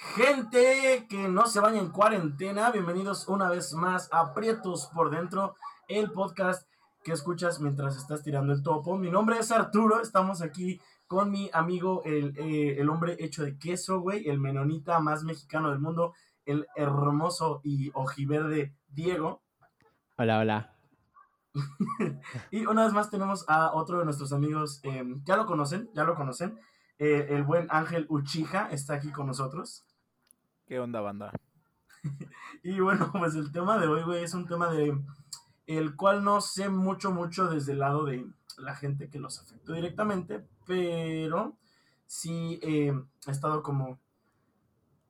Gente que no se vaya en cuarentena, bienvenidos una vez más a Prietos por Dentro, el podcast que escuchas mientras estás tirando el topo. Mi nombre es Arturo, estamos aquí con mi amigo, el, eh, el hombre hecho de queso, güey, el menonita más mexicano del mundo, el hermoso y ojiverde Diego. Hola, hola. y una vez más tenemos a otro de nuestros amigos, eh, ya lo conocen, ya lo conocen, eh, el buen Ángel Uchija está aquí con nosotros. ¿Qué onda, banda? y bueno, pues el tema de hoy, güey, es un tema de el cual no sé mucho, mucho desde el lado de la gente que los afectó directamente, pero sí eh, he estado como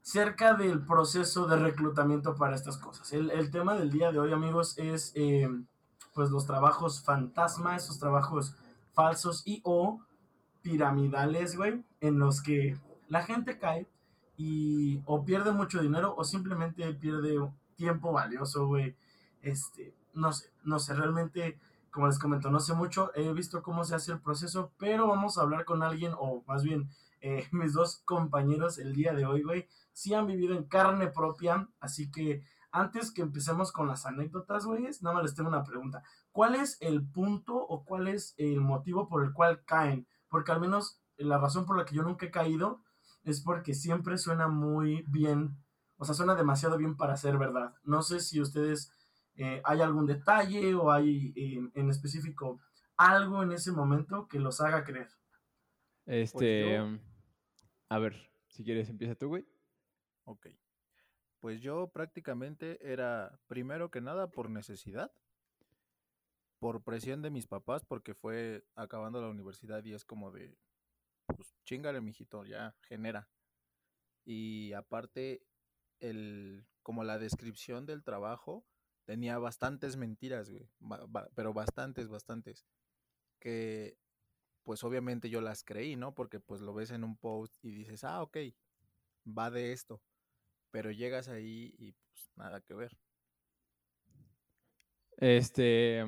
cerca del proceso de reclutamiento para estas cosas. El, el tema del día de hoy, amigos, es eh, pues los trabajos fantasma, esos trabajos falsos y o piramidales, güey, en los que la gente cae y o pierde mucho dinero o simplemente pierde tiempo valioso, güey. Este, no sé, no sé, realmente, como les comento, no sé mucho, he visto cómo se hace el proceso, pero vamos a hablar con alguien, o más bien, eh, mis dos compañeros el día de hoy, güey, sí han vivido en carne propia, así que antes que empecemos con las anécdotas, güey, nada más les tengo una pregunta. ¿Cuál es el punto o cuál es el motivo por el cual caen? Porque al menos la razón por la que yo nunca he caído es porque siempre suena muy bien, o sea, suena demasiado bien para ser verdad. No sé si ustedes eh, hay algún detalle o hay eh, en específico algo en ese momento que los haga creer. Este, pues a ver, si quieres empieza tú, güey. Ok. Pues yo prácticamente era, primero que nada, por necesidad, por presión de mis papás, porque fue acabando la universidad y es como de, chingale, mijito, ya genera. Y aparte, el, como la descripción del trabajo tenía bastantes mentiras, güey, pero bastantes, bastantes, que pues obviamente yo las creí, ¿no? Porque pues lo ves en un post y dices, ah, ok, va de esto, pero llegas ahí y pues nada que ver. Este,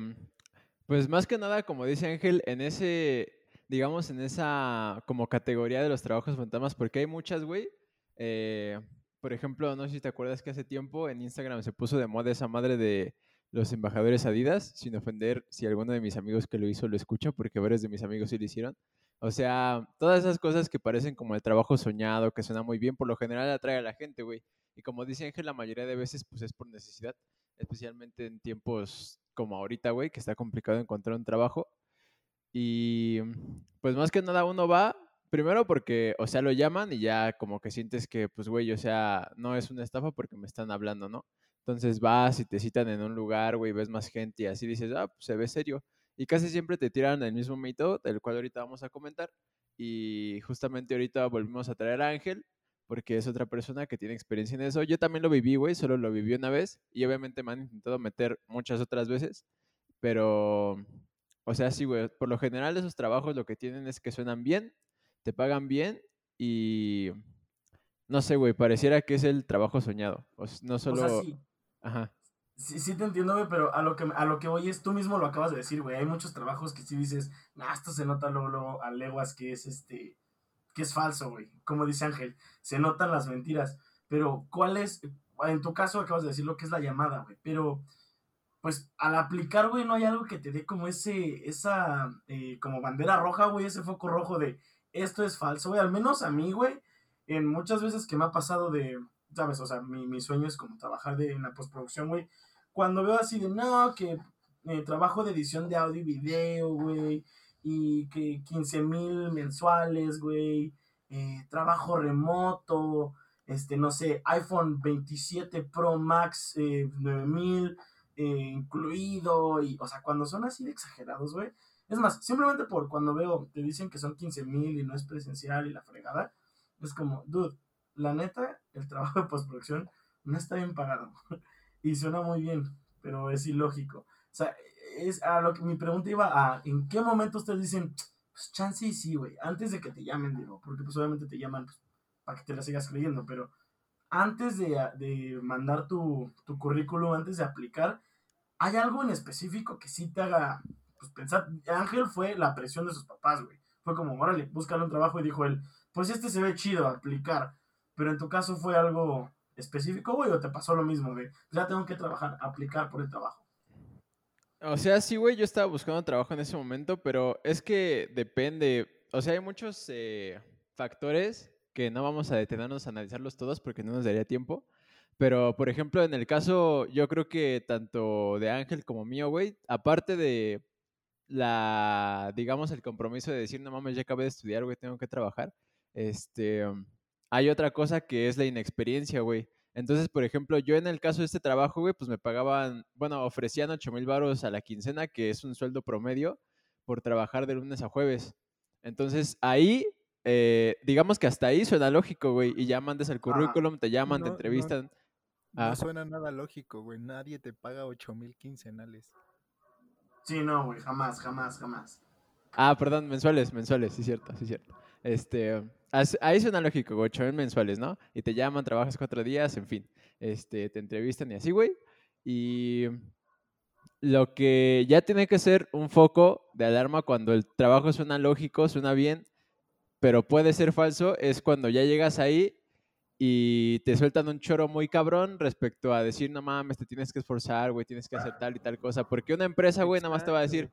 pues más que nada, como dice Ángel, en ese digamos, en esa como categoría de los trabajos fantasmas, porque hay muchas, güey. Eh, por ejemplo, no sé si te acuerdas que hace tiempo en Instagram se puso de moda esa madre de los embajadores Adidas, sin ofender si alguno de mis amigos que lo hizo lo escucha, porque varios de mis amigos sí lo hicieron. O sea, todas esas cosas que parecen como el trabajo soñado, que suena muy bien, por lo general atrae a la gente, güey. Y como dice Ángel, la mayoría de veces pues es por necesidad, especialmente en tiempos como ahorita, güey, que está complicado encontrar un trabajo. Y pues más que nada uno va, primero porque, o sea, lo llaman y ya como que sientes que, pues, güey, o sea, no es una estafa porque me están hablando, ¿no? Entonces vas y te citan en un lugar, güey, ves más gente y así dices, ah, pues se ve serio. Y casi siempre te tiran el mismo mito, del cual ahorita vamos a comentar. Y justamente ahorita volvimos a traer a Ángel, porque es otra persona que tiene experiencia en eso. Yo también lo viví, güey, solo lo viví una vez y obviamente me han intentado meter muchas otras veces, pero o sea, sí, güey, por lo general esos trabajos lo que tienen es que suenan bien, te pagan bien y no sé, güey, pareciera que es el trabajo soñado. O no solo... O sí. Ajá. Sí, sí te entiendo, güey, pero a lo, que, a lo que voy es, tú mismo lo acabas de decir, güey, hay muchos trabajos que sí dices, nah, esto se nota luego, a leguas que es este, que es falso, güey, como dice Ángel, se notan las mentiras, pero ¿cuál es, en tu caso acabas de decir lo que es la llamada, güey, pero pues al aplicar, güey, no hay algo que te dé como ese, esa, eh, como bandera roja, güey, ese foco rojo de esto es falso, güey, al menos a mí, güey, en muchas veces que me ha pasado de, sabes, o sea, mi, mi sueño es como trabajar de, en la postproducción, güey, cuando veo así de, no, que eh, trabajo de edición de audio y video, güey, y que 15 mil mensuales, güey, eh, trabajo remoto, este, no sé, iPhone 27 Pro Max, eh, 9000, eh, incluido, y, o sea, cuando son así de exagerados, güey. Es más, simplemente por cuando veo, te dicen que son 15 mil y no es presencial y la fregada, es como, dude, la neta, el trabajo de postproducción no está bien pagado. y suena muy bien, pero es ilógico. O sea, es a lo que mi pregunta iba a, ¿en qué momento ustedes dicen, pues chance y sí, güey, antes de que te llamen, digo, porque pues obviamente te llaman pues, para que te la sigas creyendo, pero antes de, mandar tu, currículum, antes de aplicar, ¿hay algo en específico que sí te haga pues, pensar? Ángel fue la presión de sus papás, güey. Fue como, órale, búscale un trabajo y dijo él, pues este se ve chido, aplicar. Pero en tu caso fue algo específico, güey, o te pasó lo mismo, güey. Ya tengo que trabajar, aplicar por el trabajo. O sea, sí, güey, yo estaba buscando trabajo en ese momento, pero es que depende. O sea, hay muchos eh, factores que no vamos a detenernos a analizarlos todos porque no nos daría tiempo. Pero, por ejemplo, en el caso, yo creo que tanto de Ángel como mío, güey, aparte de la, digamos, el compromiso de decir, no mames, ya acabé de estudiar, güey, tengo que trabajar, este, hay otra cosa que es la inexperiencia, güey. Entonces, por ejemplo, yo en el caso de este trabajo, güey, pues me pagaban, bueno, ofrecían 8 mil baros a la quincena, que es un sueldo promedio, por trabajar de lunes a jueves. Entonces, ahí, eh, digamos que hasta ahí suena lógico, güey, y ya mandas el currículum, te llaman, te entrevistan. No, ah. suena nada lógico, güey, nadie te paga 8 mil quincenales. Sí, no, güey, jamás, jamás, jamás. Ah, perdón, mensuales, mensuales, sí, cierto, sí, cierto. Este, ahí suena lógico, güey, 8 mensuales, ¿no? Y te llaman, trabajas cuatro días, en fin. Este, te entrevistan y así, güey. Y lo que ya tiene que ser un foco de alarma cuando el trabajo suena lógico, suena bien, pero puede ser falso, es cuando ya llegas ahí y te sueltan un choro muy cabrón respecto a decir, no mames, te tienes que esforzar, güey, tienes que hacer tal y tal cosa. Porque una empresa, güey, nada más te va a decir,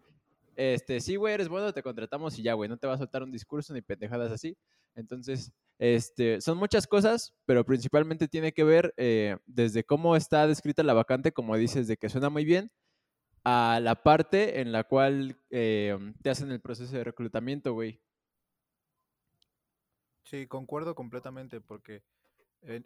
este, sí, güey, eres bueno, te contratamos y ya, güey, no te va a soltar un discurso ni pendejadas así. Entonces, este, son muchas cosas, pero principalmente tiene que ver eh, desde cómo está descrita la vacante, como dices, de que suena muy bien, a la parte en la cual eh, te hacen el proceso de reclutamiento, güey. Sí, concuerdo completamente, porque,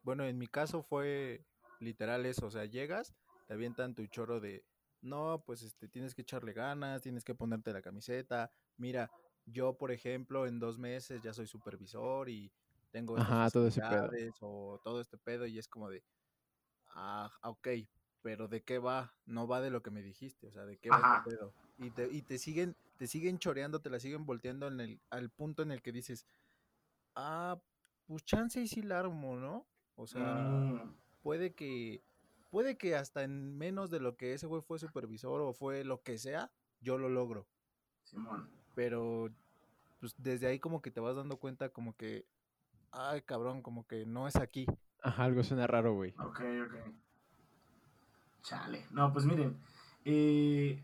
bueno, en mi caso fue literal eso, o sea, llegas, te avientan tu choro de, no, pues este, tienes que echarle ganas, tienes que ponerte la camiseta. Mira, yo, por ejemplo, en dos meses ya soy supervisor y tengo Ajá, todo ese pedo. o todo este pedo y es como de, ah, ok, pero ¿de qué va? No va de lo que me dijiste, o sea, ¿de qué va este pedo? Y te, y te siguen, te siguen choreando, te la siguen volteando en el, al punto en el que dices, ah, pues chance y sí la armo, ¿no? O sea, mm. puede que puede que hasta en menos de lo que ese güey fue supervisor o fue lo que sea, yo lo logro. Simón. Pero pues desde ahí como que te vas dando cuenta como que, ay cabrón, como que no es aquí. Ajá, algo suena raro, güey. Ok, ok. Chale. No, pues miren, eh,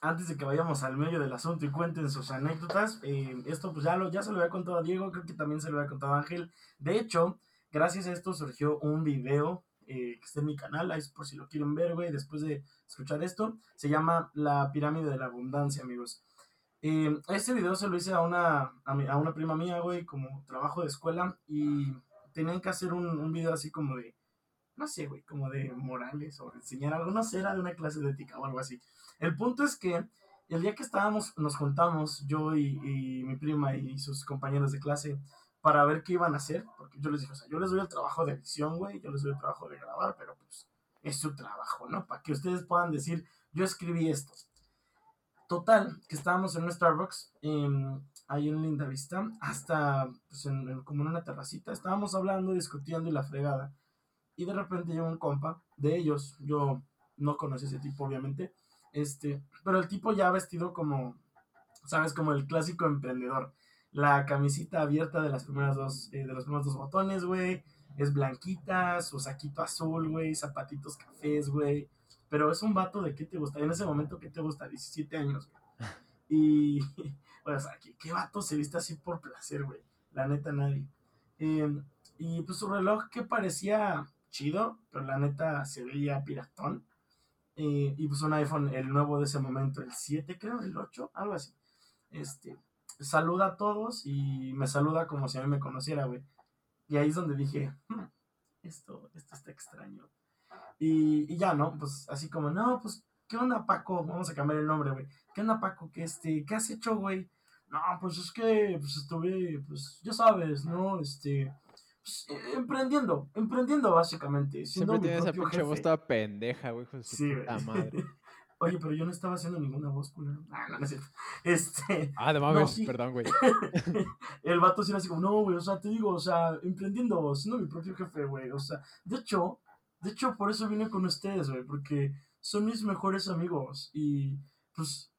antes de que vayamos al medio del asunto y cuenten sus anécdotas, eh, esto pues ya, lo, ya se lo había contado a Diego, creo que también se lo había contado a Ángel. De hecho, gracias a esto surgió un video eh, que está en mi canal, ahí por si lo quieren ver, güey, después de escuchar esto. Se llama La Pirámide de la Abundancia, amigos. Eh, este video se lo hice a una, a, una prima mía, güey, como trabajo de escuela y tenían que hacer un, un video así como de, no sé, güey, como de morales o enseñar algo, no sé, era de una clase de ética o algo así. El punto es que el día que estábamos, nos juntamos, yo y, mi prima y sus compañeros de clase, para ver qué iban a hacer, porque yo les dije, o sea, yo les doy el trabajo de edición, güey, yo les doy el trabajo de grabar, pero pues es su trabajo, ¿no? Para que ustedes puedan decir, yo escribí esto. Total, que estábamos en un Starbucks, ahí en Linda Vista, hasta, pues, en, como en una terracita, estábamos hablando, discutiendo y la fregada. Y de repente llegó un compa de ellos, yo no conocí a ese tipo, obviamente, este, pero el tipo ya vestido como, ¿sabes? Como el clásico emprendedor la camisita abierta de las primeras dos, eh, de los primeros dos botones, güey. Es blanquita, su saquito azul, güey, zapatitos cafés, güey. Pero es un vato de qué te gusta. En ese momento, ¿qué te gusta? 17 años, güey. Y, o sea, ¿qué, vato se viste así por placer, güey? La neta, nadie. Em, y pues su reloj que parecía chido, pero la neta se veía piratón. Y pues un iPhone, el nuevo de ese momento, el 7 creo, el 8, algo así. Este, saluda a todos y me saluda como si a mí me conociera, güey. Y ahí es donde dije, hmm, esto, esto está extraño. Y, ya, ¿no? Pues así como, no, pues, ¿qué onda, Paco? Vamos a cambiar el nombre, güey. ¿Qué onda, Paco? ¿Qué, este, ¿Qué has hecho, güey? No, pues es que, pues estuve, pues, ya sabes, ¿no? Este, emprendiendo, emprendiendo básicamente. Siempre tienes esa pinche voz toda pendeja, güey, sí, puta madre. Oye, pero yo no estaba haciendo ninguna voz, culero. Ah, no, no es cierto. Este. Ah, de mames, perdón, güey. el vato sí era así como, no, güey, o sea, te digo, o sea, emprendiendo, siendo mi propio jefe, güey. O sea, de hecho, de hecho, por eso vine con ustedes, güey, porque son mis mejores amigos. Y, pues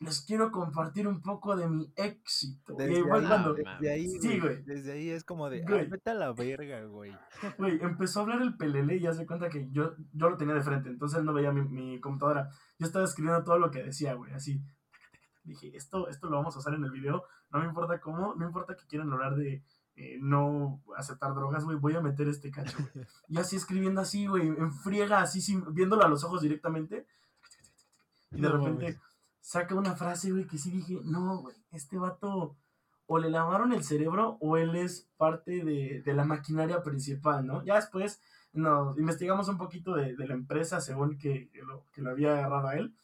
les quiero compartir un poco de mi éxito. Desde ahí fue ahí, cuando, desde ahí, sí, güey. Desde ahí es como de, Güey. "Ay, vete a la verga, güey. Güey, empezó a hablar el pelele y ya se cuenta que yo, yo lo tenía de frente, entonces él no veía mi, mi computadora. Yo estaba escribiendo todo lo que decía, güey, así. Dije, esto, esto lo vamos a usar en el video, no me importa cómo, no importa que quieran hablar de eh, no aceptar drogas, güey, voy a meter este cacho, güey. Y así escribiendo así, güey, en friega, así, sin, viéndolo a los ojos directamente. Y de No repente mames. Saca una frase, güey, que sí dije, no, güey, este vato o le lavaron el cerebro o él es parte de, de la maquinaria principal, ¿no? Ya después nos investigamos un poquito de, de la empresa según que, lo, que lo había agarrado a él.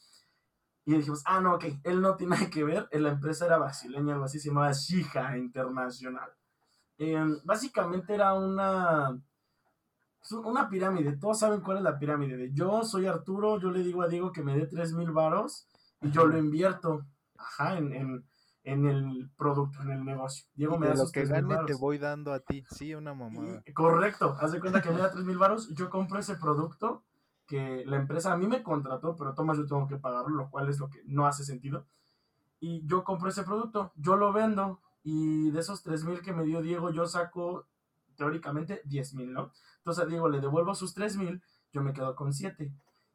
Y dijimos, ah, no, ok, él no tiene nada que ver, la empresa era brasileña, algo así, se llamaba Shija Internacional. Em, básicamente era una, es una pirámide, todos saben cuál es la pirámide. De yo soy Arturo, yo le digo a Diego que me dé 3 mil varos y yo lo invierto, ajá, en, en, en el producto, en el negocio. Diego me da lo que 3 mil gane te voy dando a ti. Sí, una mamada. Y- correcto, haz de cuenta que me da 3 mil varos, yo compro ese producto que la empresa a mí me contrató, pero Tomás yo tengo que pagarlo, lo cual es lo que no hace sentido. Y yo compro ese producto, yo lo vendo y de esos 3 mil que me dio Diego, yo saco teóricamente 10 mil, ¿no? Entonces a Diego le devuelvo sus 3 mil, yo me quedo con 7.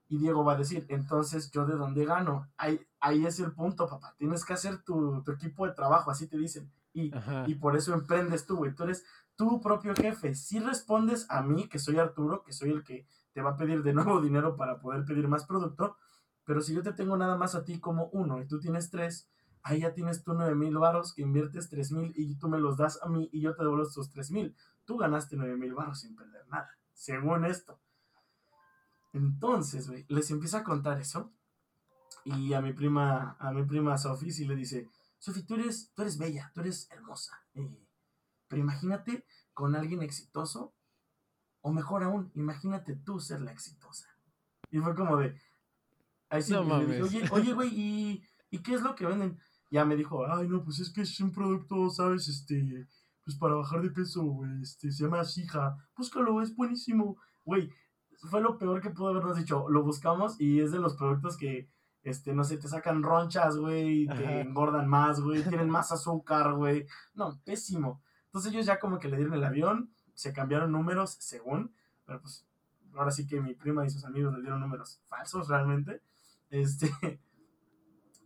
Y Diego va a decir, entonces yo de dónde gano. Ahí, ahí es el punto, papá. Tienes que hacer tu, tu equipo de trabajo, así te dicen. Y y por eso emprendes tú, güey. Tú eres tu propio jefe. Si respondes a mí, que soy Arturo, que soy el que te va a pedir de nuevo dinero para poder pedir más producto, pero si yo te tengo nada más a ti como uno y tú tienes tres, ahí ya tienes tú nueve mil varos que inviertes tres mil y tú me los das a mí y yo te devuelvo estos tres mil. Tú ganaste nueve mil varos sin perder nada, según esto. Entonces, güey, les empieza a contar eso y a mi prima, a mi prima Sofi sí le dice, Sofi, tú eres, tú eres bella, tú eres hermosa. eh, pero imagínate con alguien exitoso, o mejor aún, imagínate tú ser la exitosa. Y fue como de. Ahí sí No dije, mames. oye, oye, güey, ¿y, ¿y qué es lo que venden? Ya me dijo, ay, no, pues es que es un producto, ¿sabes? Este, pues para bajar de peso, güey, este, se llama Shija. Búscalo, es buenísimo. Güey, fue lo peor que pudo habernos dicho. Lo buscamos y es de los productos que, este, no sé, te sacan ronchas, güey, te engordan más, güey, tienen más azúcar, güey. No, pésimo. Entonces ellos ya como que le dieron el avión, se cambiaron números según, pero pues ahora sí que mi prima y sus amigos le dieron números falsos realmente. Este,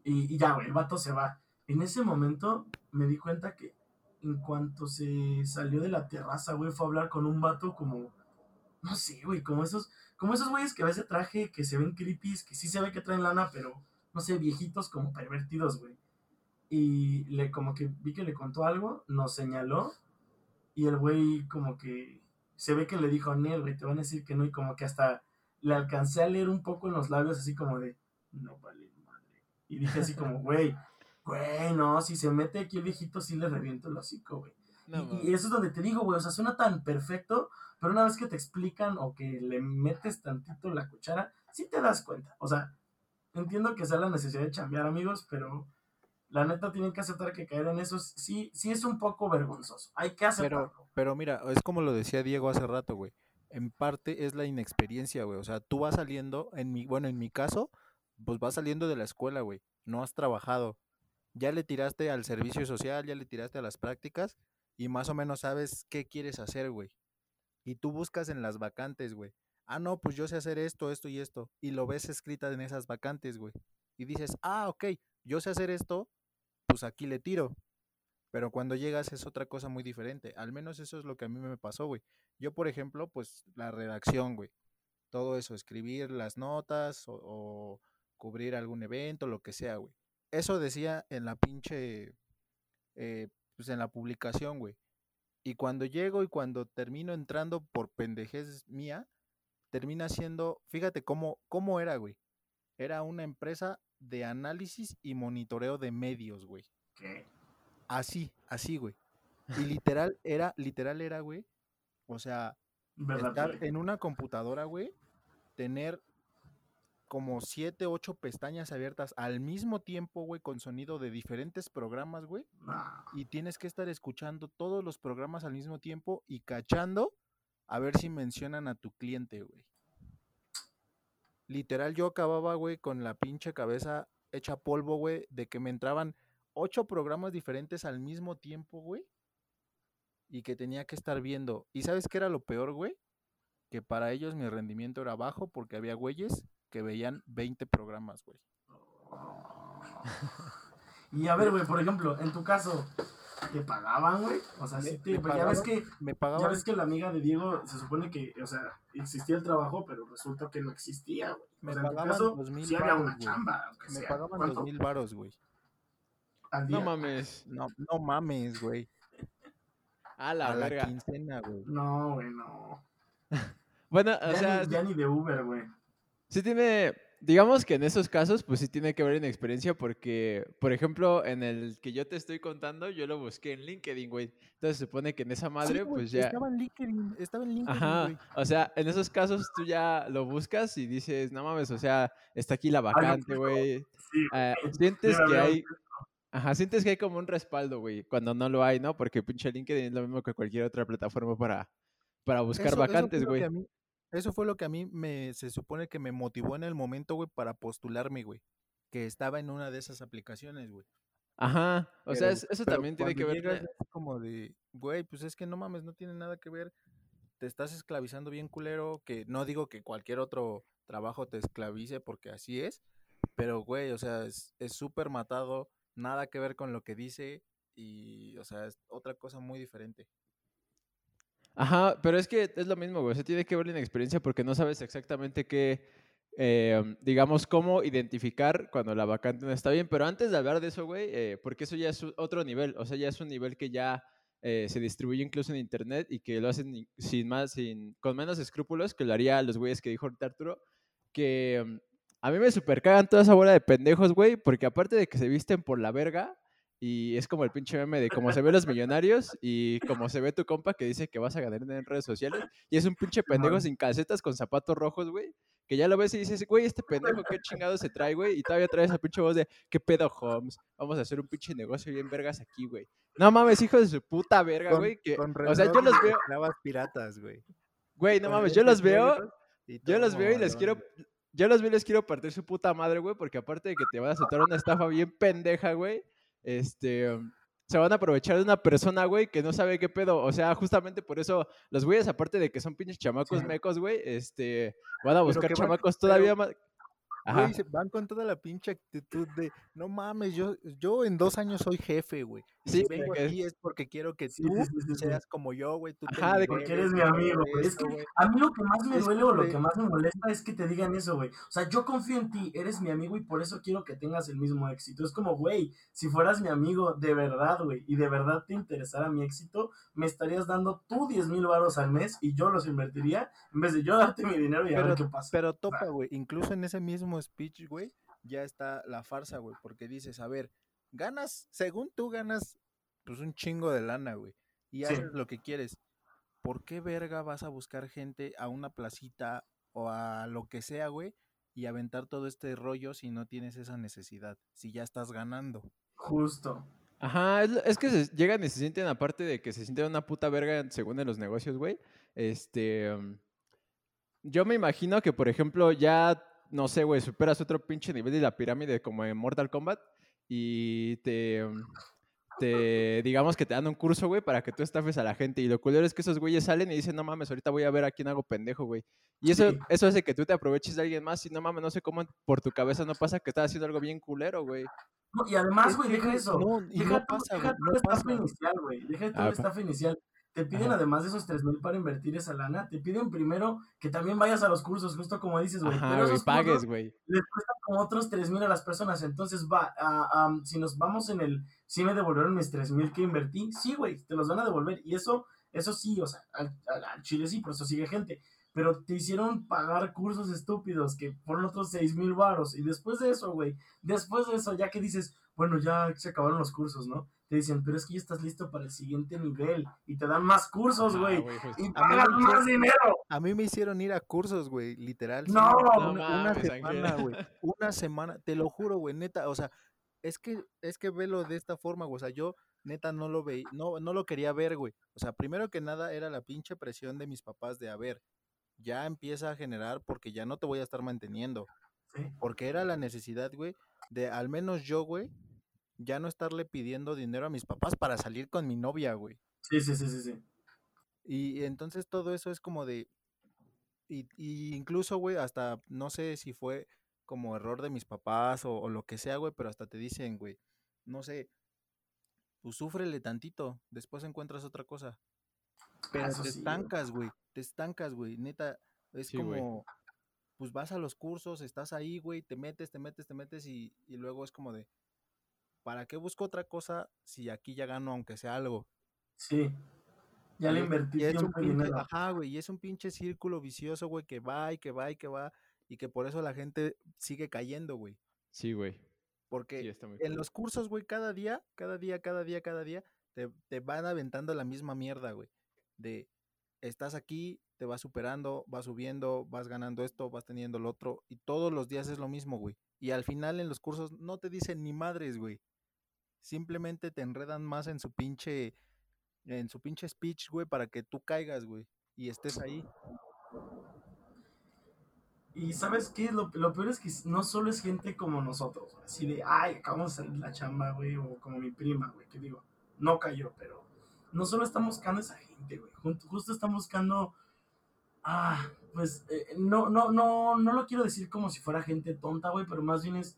y, y ya, güey, el vato se va. En ese momento me di cuenta que en cuanto se salió de la terraza, güey, fue a hablar con un vato como, no sé, güey, como esos, como esos güeyes que a veces traje, que se ven creepy, que sí se ve que traen lana, pero, no sé, viejitos como pervertidos, güey. Y le, como que vi que le contó algo, nos señaló, y el güey como que se ve que le dijo a Nel, güey, te van a decir que no, y como que hasta le alcancé a leer un poco en los labios, así como de, no vale madre. Y dije así como, güey, güey, no, si se mete aquí el viejito, sí le reviento el hocico, güey. No y, eso es donde te digo, güey, o sea, suena tan perfecto, pero una vez que te explican o que le metes tantito la cuchara, sí te das cuenta. O sea, entiendo que sea la necesidad de chambear, amigos, pero la neta tienen que aceptar que caer en eso es- sí, sí es un poco vergonzoso. Hay que aceptarlo. Pero, pero mira, es como lo decía Diego hace rato, güey. En parte es la inexperiencia, güey. O sea, tú vas saliendo, en mi, bueno, en mi caso, pues vas saliendo de la escuela, güey. No has trabajado. Ya le tiraste al servicio social, ya le tiraste a las prácticas y más o menos sabes qué quieres hacer, güey. Y tú buscas en las vacantes, güey. Ah, no, pues yo sé hacer esto, esto y esto. Y lo ves escrita en esas vacantes, güey. Y dices, ah, ok, yo sé hacer esto, pues aquí le tiro. Pero cuando llegas es otra cosa muy diferente. Al menos eso es lo que a mí me pasó, güey. Yo, por ejemplo, pues la redacción, güey. Todo eso, escribir las notas o, cubrir algún evento, lo que sea, güey. Eso decía en la pinche, eh, pues en la publicación, güey. Y cuando llego y cuando termino entrando por pendejez mía, termina siendo, fíjate cómo, cómo era, güey. Era una empresa de análisis y monitoreo de medios, güey. ¿Qué? Así, así, güey. Y literal era, literal era, güey. O sea, estar en una computadora, güey, tener como siete, ocho pestañas abiertas al mismo tiempo, güey, con sonido de diferentes programas, güey. Y tienes que estar escuchando todos los programas al mismo tiempo y cachando a ver si mencionan a tu cliente, güey. Literal, yo acababa, güey, con la pinche cabeza hecha polvo, güey, de que me entraban ocho programas diferentes al mismo tiempo, güey. Y que tenía que estar viendo. ¿Y sabes qué era lo peor, güey? Que para ellos mi rendimiento era bajo porque había güeyes que veían 20 programas, güey. Y a ver, güey, por ejemplo, en tu caso, ¿te pagaban, güey? O sea, sí te, pues ya ves que Me ya ves que la amiga de Diego se supone que, o sea, existía el trabajo, pero resulta que no existía, güey. Me o sea, en tu caso, 2,000 sí había una chamba, me sea. pagaban ¿Cuánto? dos mil varos, güey. No mames. No, no mames, güey. A la A la verga. quincena, güey. No, güey, no. Bueno, o ya, sea, ni, ya ni de Uber, güey. Sí tiene, digamos que en esos casos, pues sí tiene que ver en experiencia porque, por ejemplo, en el que yo te estoy contando, yo lo busqué en LinkedIn, güey. Entonces se supone que en esa madre, Sí, güey, pues ya... Estaba en LinkedIn, estaba en LinkedIn, Ajá, güey. o sea, en esos casos tú ya lo buscas y dices, no mames, o sea, está aquí la vacante, güey. Sí, Ah, sientes Debe que hay, ajá, sientes que hay como un respaldo, güey, cuando no lo hay, ¿no? Porque pinche LinkedIn es lo mismo que cualquier otra plataforma para, para buscar Eso- vacantes, güey. Eso fue lo que a mí me se supone que me motivó en el momento, güey, para postularme, güey. Que estaba en una de esas aplicaciones, güey. Ajá, o sea, es- eso también tiene que ver. llegas es como de, güey, pues es que no mames, no tiene nada que ver. Te estás esclavizando bien culero, que no digo que cualquier otro trabajo te esclavice porque así es, pero güey, o sea, es es súper matado, nada que ver con lo que dice y, o sea, es otra cosa muy diferente. Ajá, pero es que es lo mismo, güey. O tiene que ver en experiencia porque no sabes exactamente qué, eh, digamos, cómo identificar cuando la vacante no está bien. Pero antes de hablar de eso, güey, eh, porque eso ya es otro nivel. O sea, ya es un nivel que ya eh, se distribuye incluso en internet y que lo hacen sin más, sin, con menos escrúpulos que lo haría los güeyes que dijo Arturo. Que mm, a mí me super cagan toda esa bola de pendejos, güey, porque aparte de que se visten por la verga, y es como el pinche meme de cómo se ven los millonarios y como se ve tu compa que dice que vas a ganar en redes sociales. Y es un pinche pendejo sin calcetas con zapatos rojos, güey. Que ya lo ves y dices, güey, este pendejo, qué chingado se trae, güey. Y todavía trae esa pinche voz de, ¿qué pedo, Holmes? Vamos a hacer un pinche negocio bien vergas aquí, güey. No mames, hijo de su puta verga, Con- güey. Que, con o sea, yo los veo, piratas, güey. güey, no mames, yo los veo yo los veo y les quiero, yo los veo y les quiero partir su puta madre, güey, porque aparte de que te van a soltar una estafa bien pendeja, güey, este, um, se van a aprovechar de una persona, güey, que no sabe qué pedo. O sea, justamente por eso los güeyes, aparte de que son pinches chamacos Sí. mecos, güey, este, van a buscar chamacos pero- todavía más. Ajá. Güey, se van con toda la pinche actitud de, no mames, yo, yo en dos años soy jefe, güey. Sí, si vengo es- aquí es porque quiero que tú seas como yo, güey. Tú te Ajá, de que Porque eres mi amigo, güey. Es que a mí lo que más me Es duele o lo que- más me molesta es que te digan eso, güey. O sea, yo confío en ti, eres mi amigo y por eso quiero que tengas el mismo éxito. Es como, güey, si fueras mi amigo de verdad, güey, y de verdad te interesara mi éxito, me estarías dando tú 10 mil baros al mes y yo los invertiría en vez de yo darte mi dinero y a ver qué pasa. Pero topa, güey. Incluso en ese mismo speech, güey, ya está la farsa, güey. Porque dices, a ver, ganas, según tú ganas, pues un chingo de lana, güey. Y Sí. haces lo que quieres. ¿Por qué verga vas a buscar gente a una placita o a lo que sea, güey? Y aventar todo este rollo si no tienes esa necesidad, si ya estás ganando. Justo. Ajá, es, que se, llegan y se sienten, aparte de que se sienten una puta verga según en los negocios, güey. Este. um, yo me imagino que, por ejemplo, ya, no sé, güey, superas otro pinche nivel de la pirámide como en Mortal Kombat y te. um, te digamos que te dan un curso, güey, para que tú estafes a la gente. Y lo culero es que esos güeyes salen y dicen, no mames, ahorita voy a ver a quién hago pendejo, güey. Y eso, Sí. eso hace que tú te aproveches de alguien más y no mames, no sé cómo por tu cabeza no pasa que estás haciendo algo bien culero, güey. No, y además, güey, deja eso. no, y deja no tú- pasa, deja no estafa pasa. inicial, güey. Deja tú Ah, estafa inicial. Te piden, Ajá. además de esos 3 mil para invertir esa lana, te piden primero que también vayas a los cursos, justo como dices, güey. Pero esos pagues, güey. les cuesta como otros 3 mil a las personas. Entonces, va, a- am, si nos vamos en el, ¿sí me devolvieron mis 3 mil que invertí? Sí, güey, te los van a devolver. Y eso, eso sí, o sea, al, al- al Chile sí, por eso sigue gente. Pero te hicieron pagar cursos estúpidos que fueron otros 6 mil baros. Y después de eso, güey, después de eso, ya que dices, bueno, ya se acabaron los cursos, ¿no? Te dicen, pero es que ya estás listo para el siguiente nivel. Y te dan más cursos, Ajá, güey. justo. Y A mí pagas me más dinero. A mí me hicieron ir a cursos, güey, literal. sí, No, una, No una mames, semana, güey. Una semana, te lo juro, güey, neta, o sea, es que, es que velo de esta forma, güey. O sea, yo neta no lo veía, no, no lo quería ver, güey. O sea, primero que nada era la pinche presión de mis papás de a ver, ya empieza a generar porque ya no te voy a estar manteniendo. Sí. Porque era la necesidad, güey. de al menos yo, güey, ya no estarle pidiendo dinero a mis papás para salir con mi novia, güey. Sí, sí, sí, sí, sí. Y entonces todo eso es como de, y, y incluso, güey, hasta no sé si fue como error de mis papás o, o lo que sea, güey, pero hasta te dicen, güey, no sé, pues súfrele tantito, después encuentras otra cosa. Pero Ah, eso te sí, estancas, güey, te estancas, güey, neta, es Sí, como, pues vas a los cursos, estás ahí, güey, te metes, te metes, te metes y, y luego es como de, ¿para qué busco otra cosa si aquí ya gano aunque sea algo? Sí. Ya le es- invertí y es un pinche, dinero. ajá, güey, y es un pinche círculo vicioso, güey, que va y que va y que va, y que por eso la gente sigue cayendo, güey. Sí, güey. Sí, Porque está muy en cool. los cursos, güey, cada día, cada día, cada día, cada día, te, te van aventando la misma mierda, güey. De estás aquí, te vas superando, vas subiendo, vas ganando esto, vas teniendo lo otro, y todos los días es lo mismo, güey. Y al final en los cursos no te dicen ni madres, güey. Simplemente te enredan más en su pinche, en su pinche speech, güey, para que tú caigas, güey, y estés ahí. Y ¿sabes qué? Lo, lo peor es que no solo es gente como nosotros, así de, ay, acabamos de salir la chamba, güey, o como mi prima, güey, que digo, no cayó, pero no solo están buscando esa gente, güey, jun- justo están buscando, ah, pues, eh, no, no, no, no lo quiero decir como si fuera gente tonta, güey, pero más bien es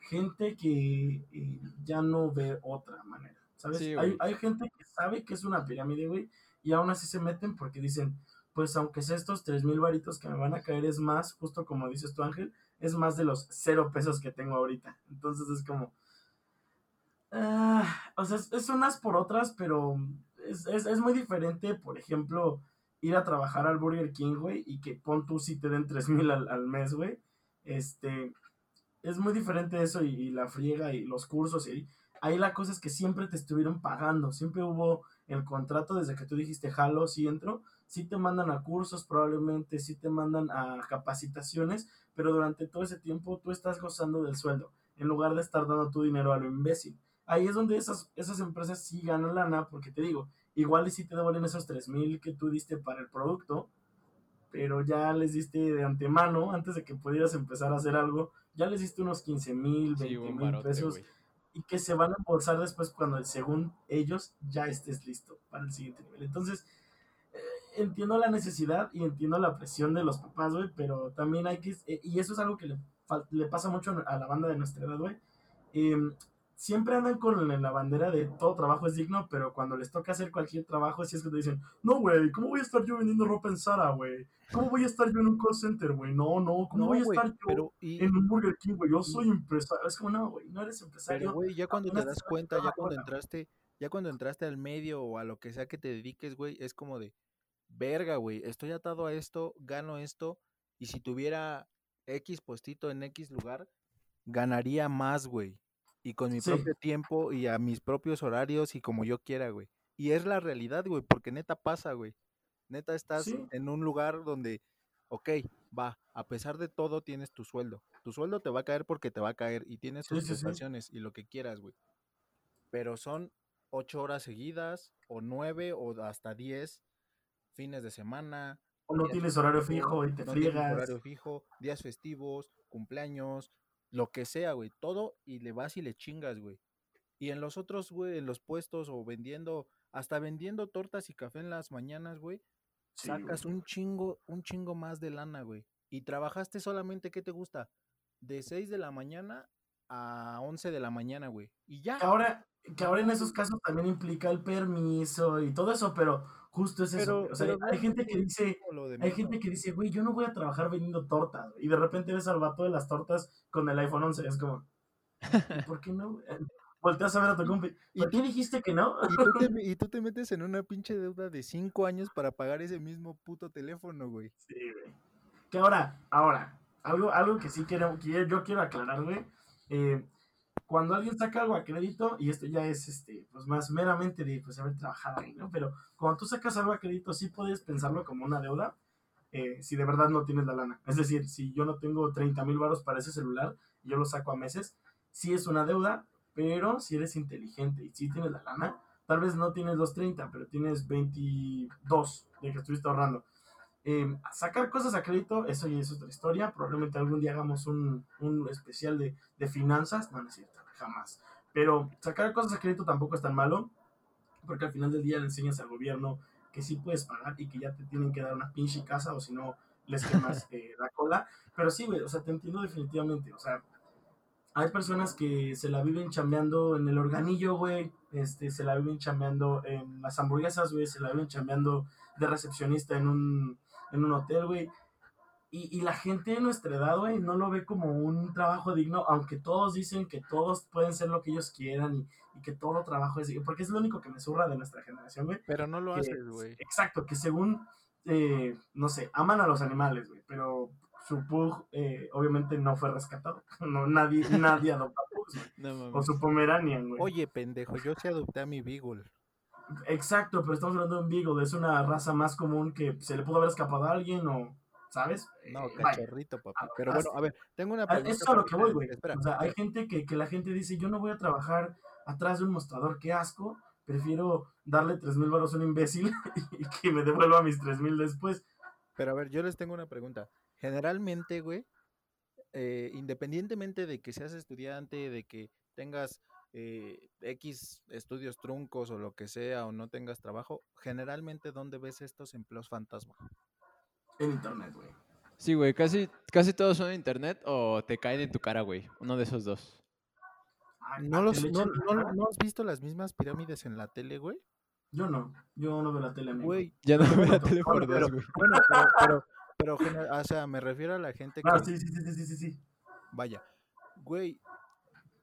gente que eh, ya no ve otra manera, ¿sabes? Sí, hay, hay gente que sabe que es una pirámide, güey, y aún así se meten porque dicen, pues aunque sea estos tres mil varitos que me van a caer es más, justo como dices tú Ángel, es más de los cero pesos que tengo ahorita. Entonces es como... ah, o sea, es, es unas por otras, pero es, es, es muy diferente, por ejemplo, ir a trabajar al Burger King, güey, y que pon tú si te den tres mil al, al mes, güey. Este, es muy diferente eso y, la friega y los cursos y ahí la cosa es que siempre te estuvieron pagando, siempre hubo el contrato desde que tú dijiste jalo, sí entro, sí te mandan a cursos probablemente, sí te mandan a capacitaciones, pero durante todo ese tiempo tú estás gozando del sueldo, en lugar de estar dando tu dinero a lo imbécil. Ahí es donde esas, esas empresas sí ganan lana, porque te digo, igual y sí te devuelven esos 3 mil que tú diste para el producto, pero ya les diste de antemano, antes de que pudieras empezar a hacer algo, ya les diste unos 15 mil, Sí, 20 un mil pesos y que se van a embolsar después cuando según ellos ya estés listo para el siguiente nivel. Entonces, eh, entiendo la necesidad y entiendo la presión de los papás, güey, pero también hay que, eh, y eso es algo que le, le pasa mucho a la banda de nuestra edad, güey. Em, siempre andan con la bandera de todo trabajo es digno, pero cuando les toca hacer cualquier trabajo, sí es que te dicen, no, güey, ¿cómo voy a estar yo vendiendo ropa en Zara, güey? ¿Cómo voy a estar yo en un call center, güey? No, no, ¿cómo No, voy a estar yo pero y, en un Burger King, güey? Yo soy empresario. Es como, no, güey, no eres Pero, empresario. güey, ya cuando te das cuenta, ya cuando entraste, ya cuando entraste al medio o a lo que sea que te dediques, güey, es como de, verga, güey, estoy atado a esto, gano esto, y si tuviera X puestito en X lugar, ganaría más, güey. Y con mi Sí. propio tiempo y a mis propios horarios y como yo quiera, güey. Y es la realidad, güey, porque neta pasa, güey. Neta estás Sí. en un lugar donde, ok, va, a pesar de todo tienes tu sueldo. Tu sueldo te va a caer porque te va a caer y tienes tus prestaciones y lo que quieras, güey. Pero son ocho horas seguidas o nueve o hasta diez fines de semana. O no tienes horario fijo y te no friegas. horario fijo, días festivos, cumpleaños, lo que sea, güey, todo y le vas y le chingas, güey. Y en los otros, güey, en los puestos o vendiendo, hasta vendiendo tortas y café en las mañanas, güey, Sí, sacas güey. un chingo, un chingo más de lana, güey. Y trabajaste solamente, ¿qué te gusta? De 6 de la mañana a 11 de la mañana, güey. Y ya. Que ahora, que ahora en esos casos también implica el permiso y todo eso, pero justo es eso. Pero. O sea, pero hay gente que dice, hay gente que dice, güey, yo no voy a trabajar vendiendo tortas. Y de repente ves al vato de las tortas con el iPhone 11. Es como, ¿y ¿por qué no? güey? Volteas a ver a tu compi. y ¿Por qué tú- dijiste que no? Y tú, te, me- y tú te metes en una pinche deuda de 5 años para pagar ese mismo puto teléfono, güey. Sí, güey. Que ahora, ahora, algo, algo que sí quiero, que yo quiero aclarar, güey. Eh, cuando alguien saca algo a crédito, y esto ya es este, pues más meramente de pues haber trabajado ahí, ¿no? Pero cuando tú sacas algo a crédito, sí puedes pensarlo como una deuda, eh, si de verdad no tienes la lana. Es decir, si yo no tengo 30 mil baros para ese celular, yo lo saco a meses, sí es una deuda, pero si eres inteligente y si tienes la lana, tal vez no tienes los 30, pero tienes 22 de que estuviste ahorrando. Eh, sacar cosas a crédito, eso ya es otra historia. Probablemente algún día hagamos un, un especial de, de finanzas. No, no es cierto, jamás. Pero sacar cosas a crédito tampoco es tan malo, porque al final del día le enseñas al gobierno que sí puedes pagar y que ya te tienen que dar una pinche casa o si no les quemas eh, la cola. Pero sí, güey, o sea, te entiendo definitivamente. O sea, hay personas que se la viven chambeando en el organillo, güey. Este, se la viven chambeando en las hamburguesas, güey. Se la viven chambeando de recepcionista en un, en un hotel, güey. Y, y la gente de nuestra edad, güey, no lo ve como un trabajo digno, aunque todos dicen que todos pueden ser lo que ellos quieran y, y que todo trabajo es... Porque es lo único que me surra de nuestra generación, güey. Pero no lo haces, güey. Exacto, que según, eh, no sé, aman a los animales, güey, pero su pug eh, obviamente no fue rescatado. No, nadie, nadie adopta pugs, güey. No O su Pomeranian, güey. Oye, pendejo, yo sí adopté a mi Beagle. Exacto, pero estamos hablando de un Beagle, es una raza más común que se le pudo haber escapado a alguien o, ¿sabes? No, Eh, vaya. cachorrito, papi. Ah, Pero ah, bueno, a ver, tengo una pregunta. Eso es a lo que voy, güey. O sea, hay gente que, que la gente dice, yo no voy a trabajar atrás de un mostrador, qué asco, prefiero darle tres mil baros a un imbécil y que me devuelva mis tres mil después. Pero a ver, yo les tengo una pregunta. Generalmente, güey, eh, independientemente de que seas estudiante, de que tengas eh, X estudios truncos o lo que sea, o no tengas trabajo, generalmente, ¿dónde ves estos empleos fantasma? En internet, güey. Sí, güey, casi, casi todos son en internet o te caen en tu cara, güey. Uno de esos dos. Ay, ¿No, ¿a los, no, no- has visto las mismas pirámides en la tele, güey? Yo no, yo no veo la tele, amigo. Güey, Ya no veo la tele por bueno, dos, pero- güey. bueno, pero, pero, o sea, me refiero a la gente que, Ah, sí, sí, sí, sí, sí, sí. vaya, güey,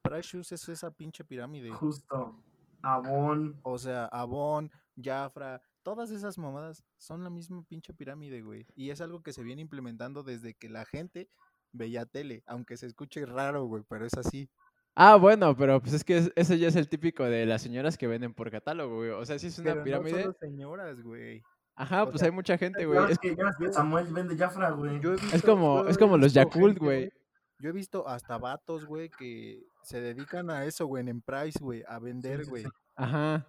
Precious es esa pinche pirámide. Justo. Avon. O sea, Avon, Jafra, todas esas mamadas son la misma pinche pirámide, güey. Y es algo que se viene implementando desde que la gente veía tele, aunque se escuche raro, güey, pero es así. Ah, bueno, pero pues es que es- ese ya es el típico de las señoras que venden por catálogo, güey. O sea, si es una Pero pirámide. no solo señoras, güey. Ajá, o pues sea, hay mucha gente, güey. ves Es, que, Samuel vende Jafra, güey. Yo he es visto- como, yo es como los Yakult, güey. Yo he visto hasta vatos, güey, que se dedican a eso, güey, en Price, güey, a vender, sí, güey. sí. Ajá.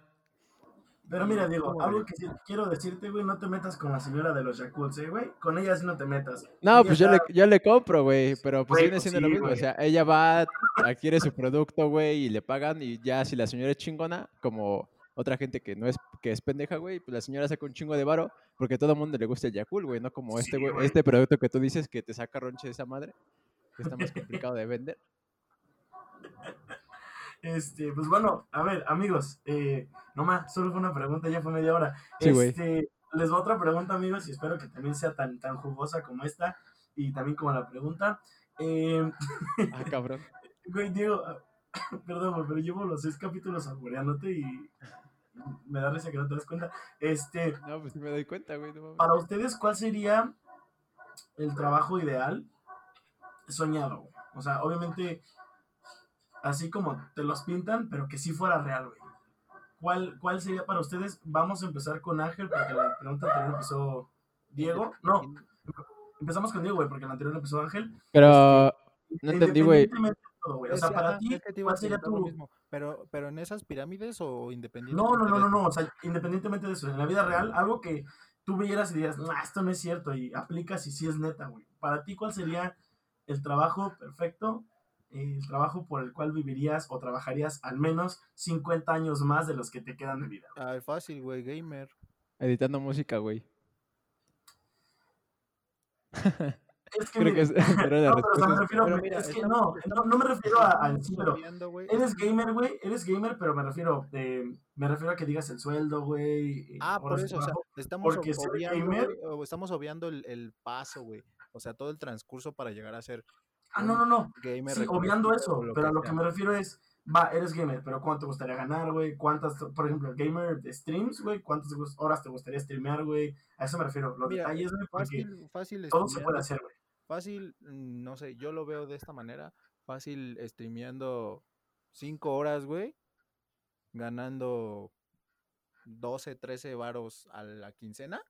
Pero mira, Diego, algo que sí quiero decirte, güey, no te metas con la señora de los Yakults, ¿eh, güey? Con ella sí no te metas. No, Ella pues yo le, yo le compro, güey. Pero pues viene pues siendo lo mismo. O sea, ella va, adquiere su producto, güey, y le pagan. Y ya si la señora es chingona, como otra gente que no es, que es pendeja, güey, pues la señora saca un chingo de varo. Porque a todo el mundo le gusta el Yakult, güey. No como este, Sí, güey, güey. este producto que tú dices que te saca ronche de esa madre. Que está más complicado de vender. Este, pues bueno, a ver, amigos, eh, no más, solo fue una pregunta, ya fue media hora. Sí, este, les doy otra pregunta, amigos, y espero que también sea tan, tan jugosa como esta, y también como la pregunta. Eh, Ah, cabrón. güey, Diego, ah, perdón, pero llevo los seis capítulos saboreándote y me da risa que no te das cuenta. Este, No, pues sí me doy cuenta, güey. no para ustedes, ¿cuál sería el trabajo ideal soñado? O sea, obviamente, así como te los pintan, pero que sí fuera real, güey. ¿Cuál, ¿Cuál sería para ustedes? Vamos a empezar con Ángel, porque la pregunta anterior empezó Diego. No, empezamos con Diego, güey, porque la anterior empezó Ángel. Pero no entendí, güey. Independientemente de todo, güey. O sea, para ajá, ti, ¿cuál sería tu, mismo, Pero, pero en esas pirámides o No, independientemente no, no, no, eso? no. O sea, independientemente de eso, en la vida real, algo que tú vieras y dirías, no, esto no es cierto, y aplicas y sí es neta, güey. Para ti, ¿cuál sería el trabajo perfecto? El trabajo por el cual vivirías o trabajarías al menos 50 años más de los que te quedan de vida. Ay, fácil, güey, gamer. Editando música, güey. Es que, Creo que mira, es, pero no, pero, o sea, me refiero, Pero mira, es que no, no, me refiero a, a en estamos sí, pero obviando, güey, eres gamer, güey, eres gamer, pero me refiero, eh, me refiero a que digas el sueldo, güey. eh, Ah, por eso, o sea, estamos porque obviando, gamer- estamos obviando el, el paso, güey. O sea, todo el transcurso para llegar a ser Ah, no, no, no. Sí, obviando eso, lo pero a lo que me refiero es, va, eres gamer, pero ¿cuánto te gustaría ganar, güey? ¿Cuántas, por ejemplo, gamer de streams, güey? ¿Cuántas horas te gustaría streamear, güey? A eso me refiero, los Mira, detalles, güey, Fácil, fácil todo se puede hacer, güey. Fácil, mm, no sé, yo lo veo de esta manera. Fácil streameando 5 horas, güey. Ganando 12, 13 varos a la quincena.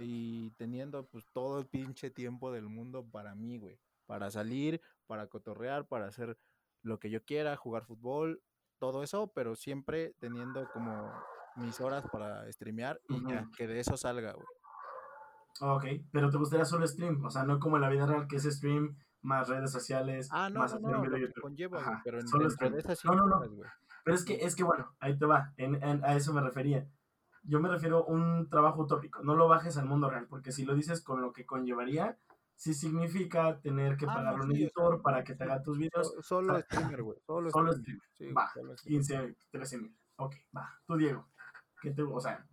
Y teniendo pues todo el pinche tiempo del mundo para mí, güey. Para salir, para cotorrear, para hacer lo que yo quiera, jugar fútbol, todo eso, pero siempre teniendo como mis horas para streamear y ya, que de eso salga, güey. Ok, pero te gustaría solo stream, o sea, no como en la vida real que es stream más redes sociales, Ah, no, más no, no, lo que conlleva, Ajá, pero en, solo stream. de esas No, no, no. horas. Pero es que, es que bueno, ahí te va, en, en- a eso me refería. Yo me refiero a un trabajo utópico, no lo bajes al mundo real, porque si lo dices con lo que conllevaría, sí significa tener que Ah, no, a un sí, editor para que te haga tus videos. So- Solo streamer, güey. Solo, Solo streamer. streamer. Sí, güey, Va, solo streamer. 15, 13 mil. Ok, va. Tú, Diego. ¿Qué te, o sea,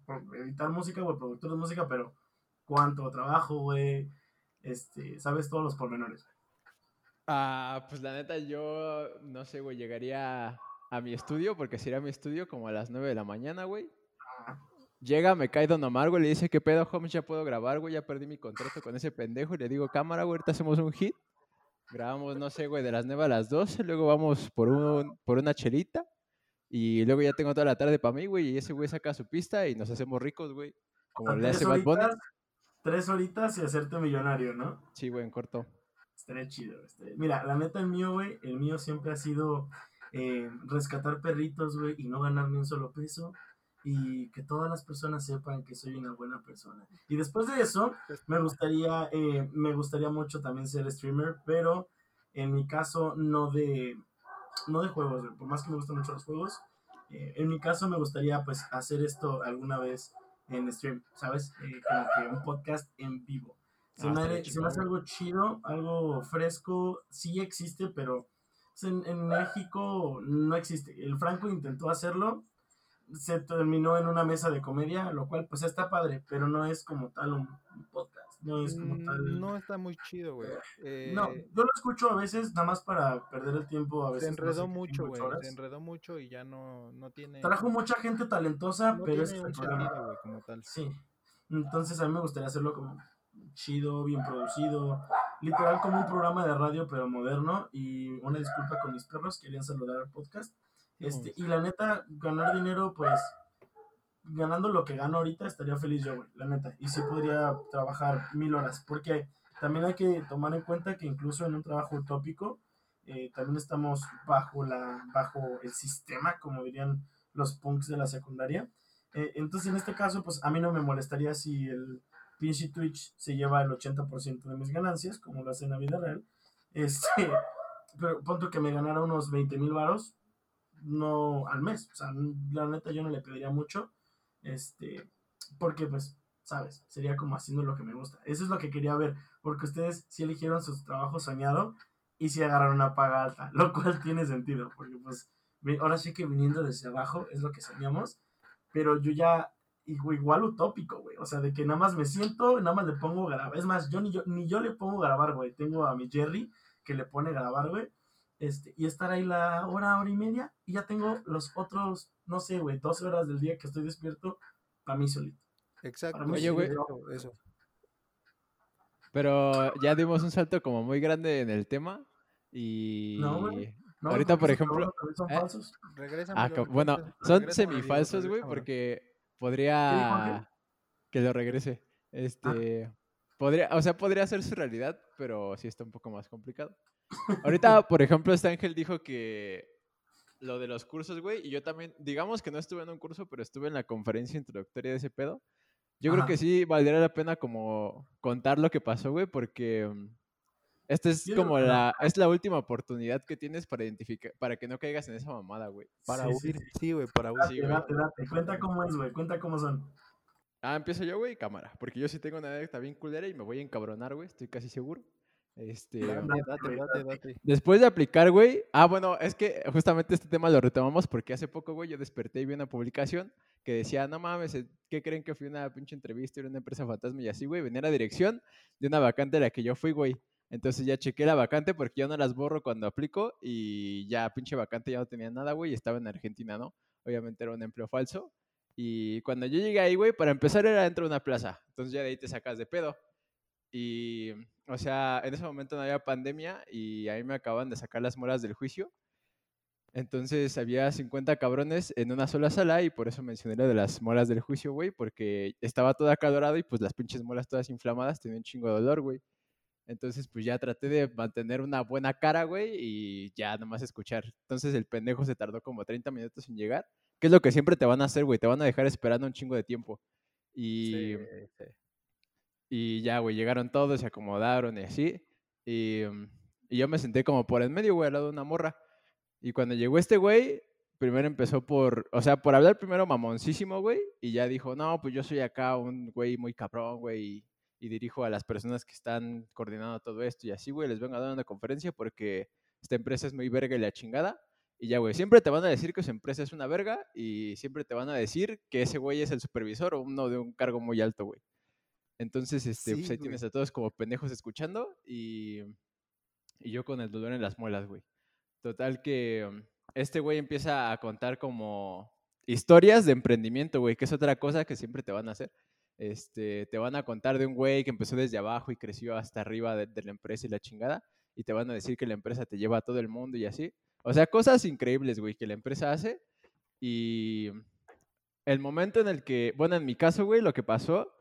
editar música, güey, productor de música, pero ¿cuánto trabajo, güey? Este, sabes todos los pormenores. Ah, pues la neta, yo no sé, güey, llegaría a mi estudio, porque sería mi estudio como a las 9 de la mañana, güey. Llega, me cae Don Omar, güey, le dice, ¿qué pedo, Holmes? Ya puedo grabar, güey, ya perdí mi contrato con ese pendejo. Y le digo, cámara, güey, ahorita hacemos un hit. Grabamos, no sé, güey, de las 9 a las 12, luego vamos por, un, por una chelita. Y luego ya tengo toda la tarde para mí, güey, y ese güey saca su pista y nos hacemos ricos, güey. Como le hace Bad Bunny. tres horitas y hacerte millonario, ¿no? Sí, güey, en corto. Estaría chido. estaría- Mira, la neta, el mío, güey, el mío siempre ha sido eh, rescatar perritos, güey, y no ganar ni un solo peso. Y que todas las personas sepan que soy una buena persona. Y después de eso, me gustaría, eh, me gustaría mucho también ser streamer, pero en mi caso no de, no de juegos, por más que me gustan mucho los juegos. eh, en mi caso me gustaría pues hacer esto alguna vez en stream, ¿sabes? Eh, como que un podcast en vivo. Se, Ah, me, se me hace algo chido, algo fresco, sí existe, pero pues, en, en México no existe. El Franco intentó hacerlo, se terminó en una mesa de comedia, lo cual pues está padre, pero no es como tal un, un podcast, no es como Mm, tal... No está muy chido, güey. No, Eh, yo lo escucho a veces nada más para perder el tiempo, a se veces. no enredó sé, mucho, güey. Se enredó mucho y ya no, no tiene. Trajo mucha gente talentosa, no pero es sentido, como tal. Sí. Entonces a mí me gustaría hacerlo como chido, bien producido, literal como un programa de radio pero moderno y una disculpa con mis perros, querían saludar al podcast. Este, y la neta, ganar dinero, pues ganando lo que gano ahorita estaría feliz yo, güey, la neta. Y sí podría trabajar mil horas, porque también hay que tomar en cuenta que incluso en un trabajo utópico, eh, también estamos bajo, la, bajo el sistema, como dirían los punks de la secundaria. Eh, entonces, en este caso, pues a mí no me molestaría si el pinche Twitch se lleva el 80% de mis ganancias, como lo hace en la vida real. Este, pero punto que me ganara unos 20 mil varos, no al mes. O sea, la neta yo no le pediría mucho. Este, porque pues, sabes, sería como haciendo lo que me gusta. Eso es lo que quería ver, porque ustedes sí eligieron su trabajo soñado y sí agarraron una paga alta, lo cual tiene sentido, porque pues ahora sí que viniendo desde abajo es lo que soñamos, pero yo ya igu- igual utópico, güey, o sea, de que nada más me siento, nada más le pongo grabar, es más, yo ni yo ni yo le pongo grabar, güey, tengo a mi Jerry que le pone grabar, güey, este, y estar ahí la hora, hora y media, y ya tengo los otros, no sé, güey, 12 horas del día que estoy despierto para mí solito. Exacto. Para mí Oye, güey. Eso. Pero ya dimos un salto como muy grande en el tema. Y. No, güey. No, Ahorita, por ejemplo, son ¿eh? falsos. Ah, bueno, son semifalsos, güey, porque podría que lo regrese. Este, podría, o sea, podría ser su realidad, pero sí está un poco más complicado. Ahorita, por ejemplo, este Ángel dijo que lo de los cursos, güey, y yo también, digamos que no estuve en un curso, pero estuve en la conferencia introductoria de ese pedo. Yo creo Ajá. que sí valdría la pena como contar lo que pasó, güey, porque mm, esta es Yo como la, es la última oportunidad que tienes para identificar, para que no caigas en esa mamada, güey. Para Sí, sí, huir, sí. sí, güey, para huir. Date, Sí, date, date. Cuenta cómo es, güey. Cuenta cómo son. Ah, empiezo yo, güey, cámara. Porque yo sí tengo una anécdota bien culera y me voy a encabronar, güey. Estoy casi seguro. Este. Date, Date, date. Después de aplicar, güey. Ah, bueno, es que justamente este tema lo retomamos porque hace poco, güey, yo desperté y vi una publicación que decía, no mames, eh, ¿qué creen que fui a una pinche entrevista en una empresa fantasma y así, güey? Venía la dirección de una vacante a la que yo fui, güey. Entonces ya chequé la vacante porque yo no las borro cuando aplico y ya pinche vacante ya no tenía nada, güey, y estaba en Argentina, ¿no? Obviamente era un empleo falso. Y cuando yo llegué ahí, güey, para empezar era dentro de una plaza. Entonces ya de ahí te sacas de pedo. Y, o sea, en ese momento no había pandemia y ahí me acaban de sacar las moras del juicio. Entonces había 50 cabrones en una sola sala y por eso mencioné lo de las moras del juicio, güey, porque estaba todo acalorado y pues las pinches molas todas inflamadas tenían un chingo de dolor, güey. Entonces pues ya traté de mantener una buena cara, güey, y ya nomás escuchar. Entonces el pendejo se tardó como 30 minutos en llegar, que es lo que siempre te van a hacer, güey, te van a dejar esperando un chingo de tiempo. Y... Sí, sí. Y ya, güey, llegaron todos, se acomodaron y así. Y, mm, y yo me senté como por en medio, güey, al lado de una morra. Y cuando llegó este güey, primero empezó por, o sea, por hablar primero mamoncísimo, güey, y ya dijo, no, pues yo soy acá un güey muy cabrón, güey, y, y dirijo a las personas que están coordinando todo esto y así, güey, les vengo a dar una conferencia porque esta empresa es muy verga y la chingada. Y ya, güey, siempre te van a decir que su empresa es una verga y siempre te van a decir que ese güey es el supervisor o uno de un cargo muy alto, güey. Entonces, este, pues Sí, ahí güey. tienes a todos como pendejos escuchando y, y yo con el dolor en las muelas, güey. Total que um, este güey empieza a contar como historias de emprendimiento, güey, que es otra cosa que siempre te van a hacer. Este, te van a contar de un güey que empezó desde abajo y creció hasta arriba de, de la empresa y la chingada, y te van a decir que la empresa te lleva a todo el mundo y así. O sea, cosas increíbles, güey, que la empresa hace. Y el momento en el que, bueno, en mi caso, güey, lo que pasó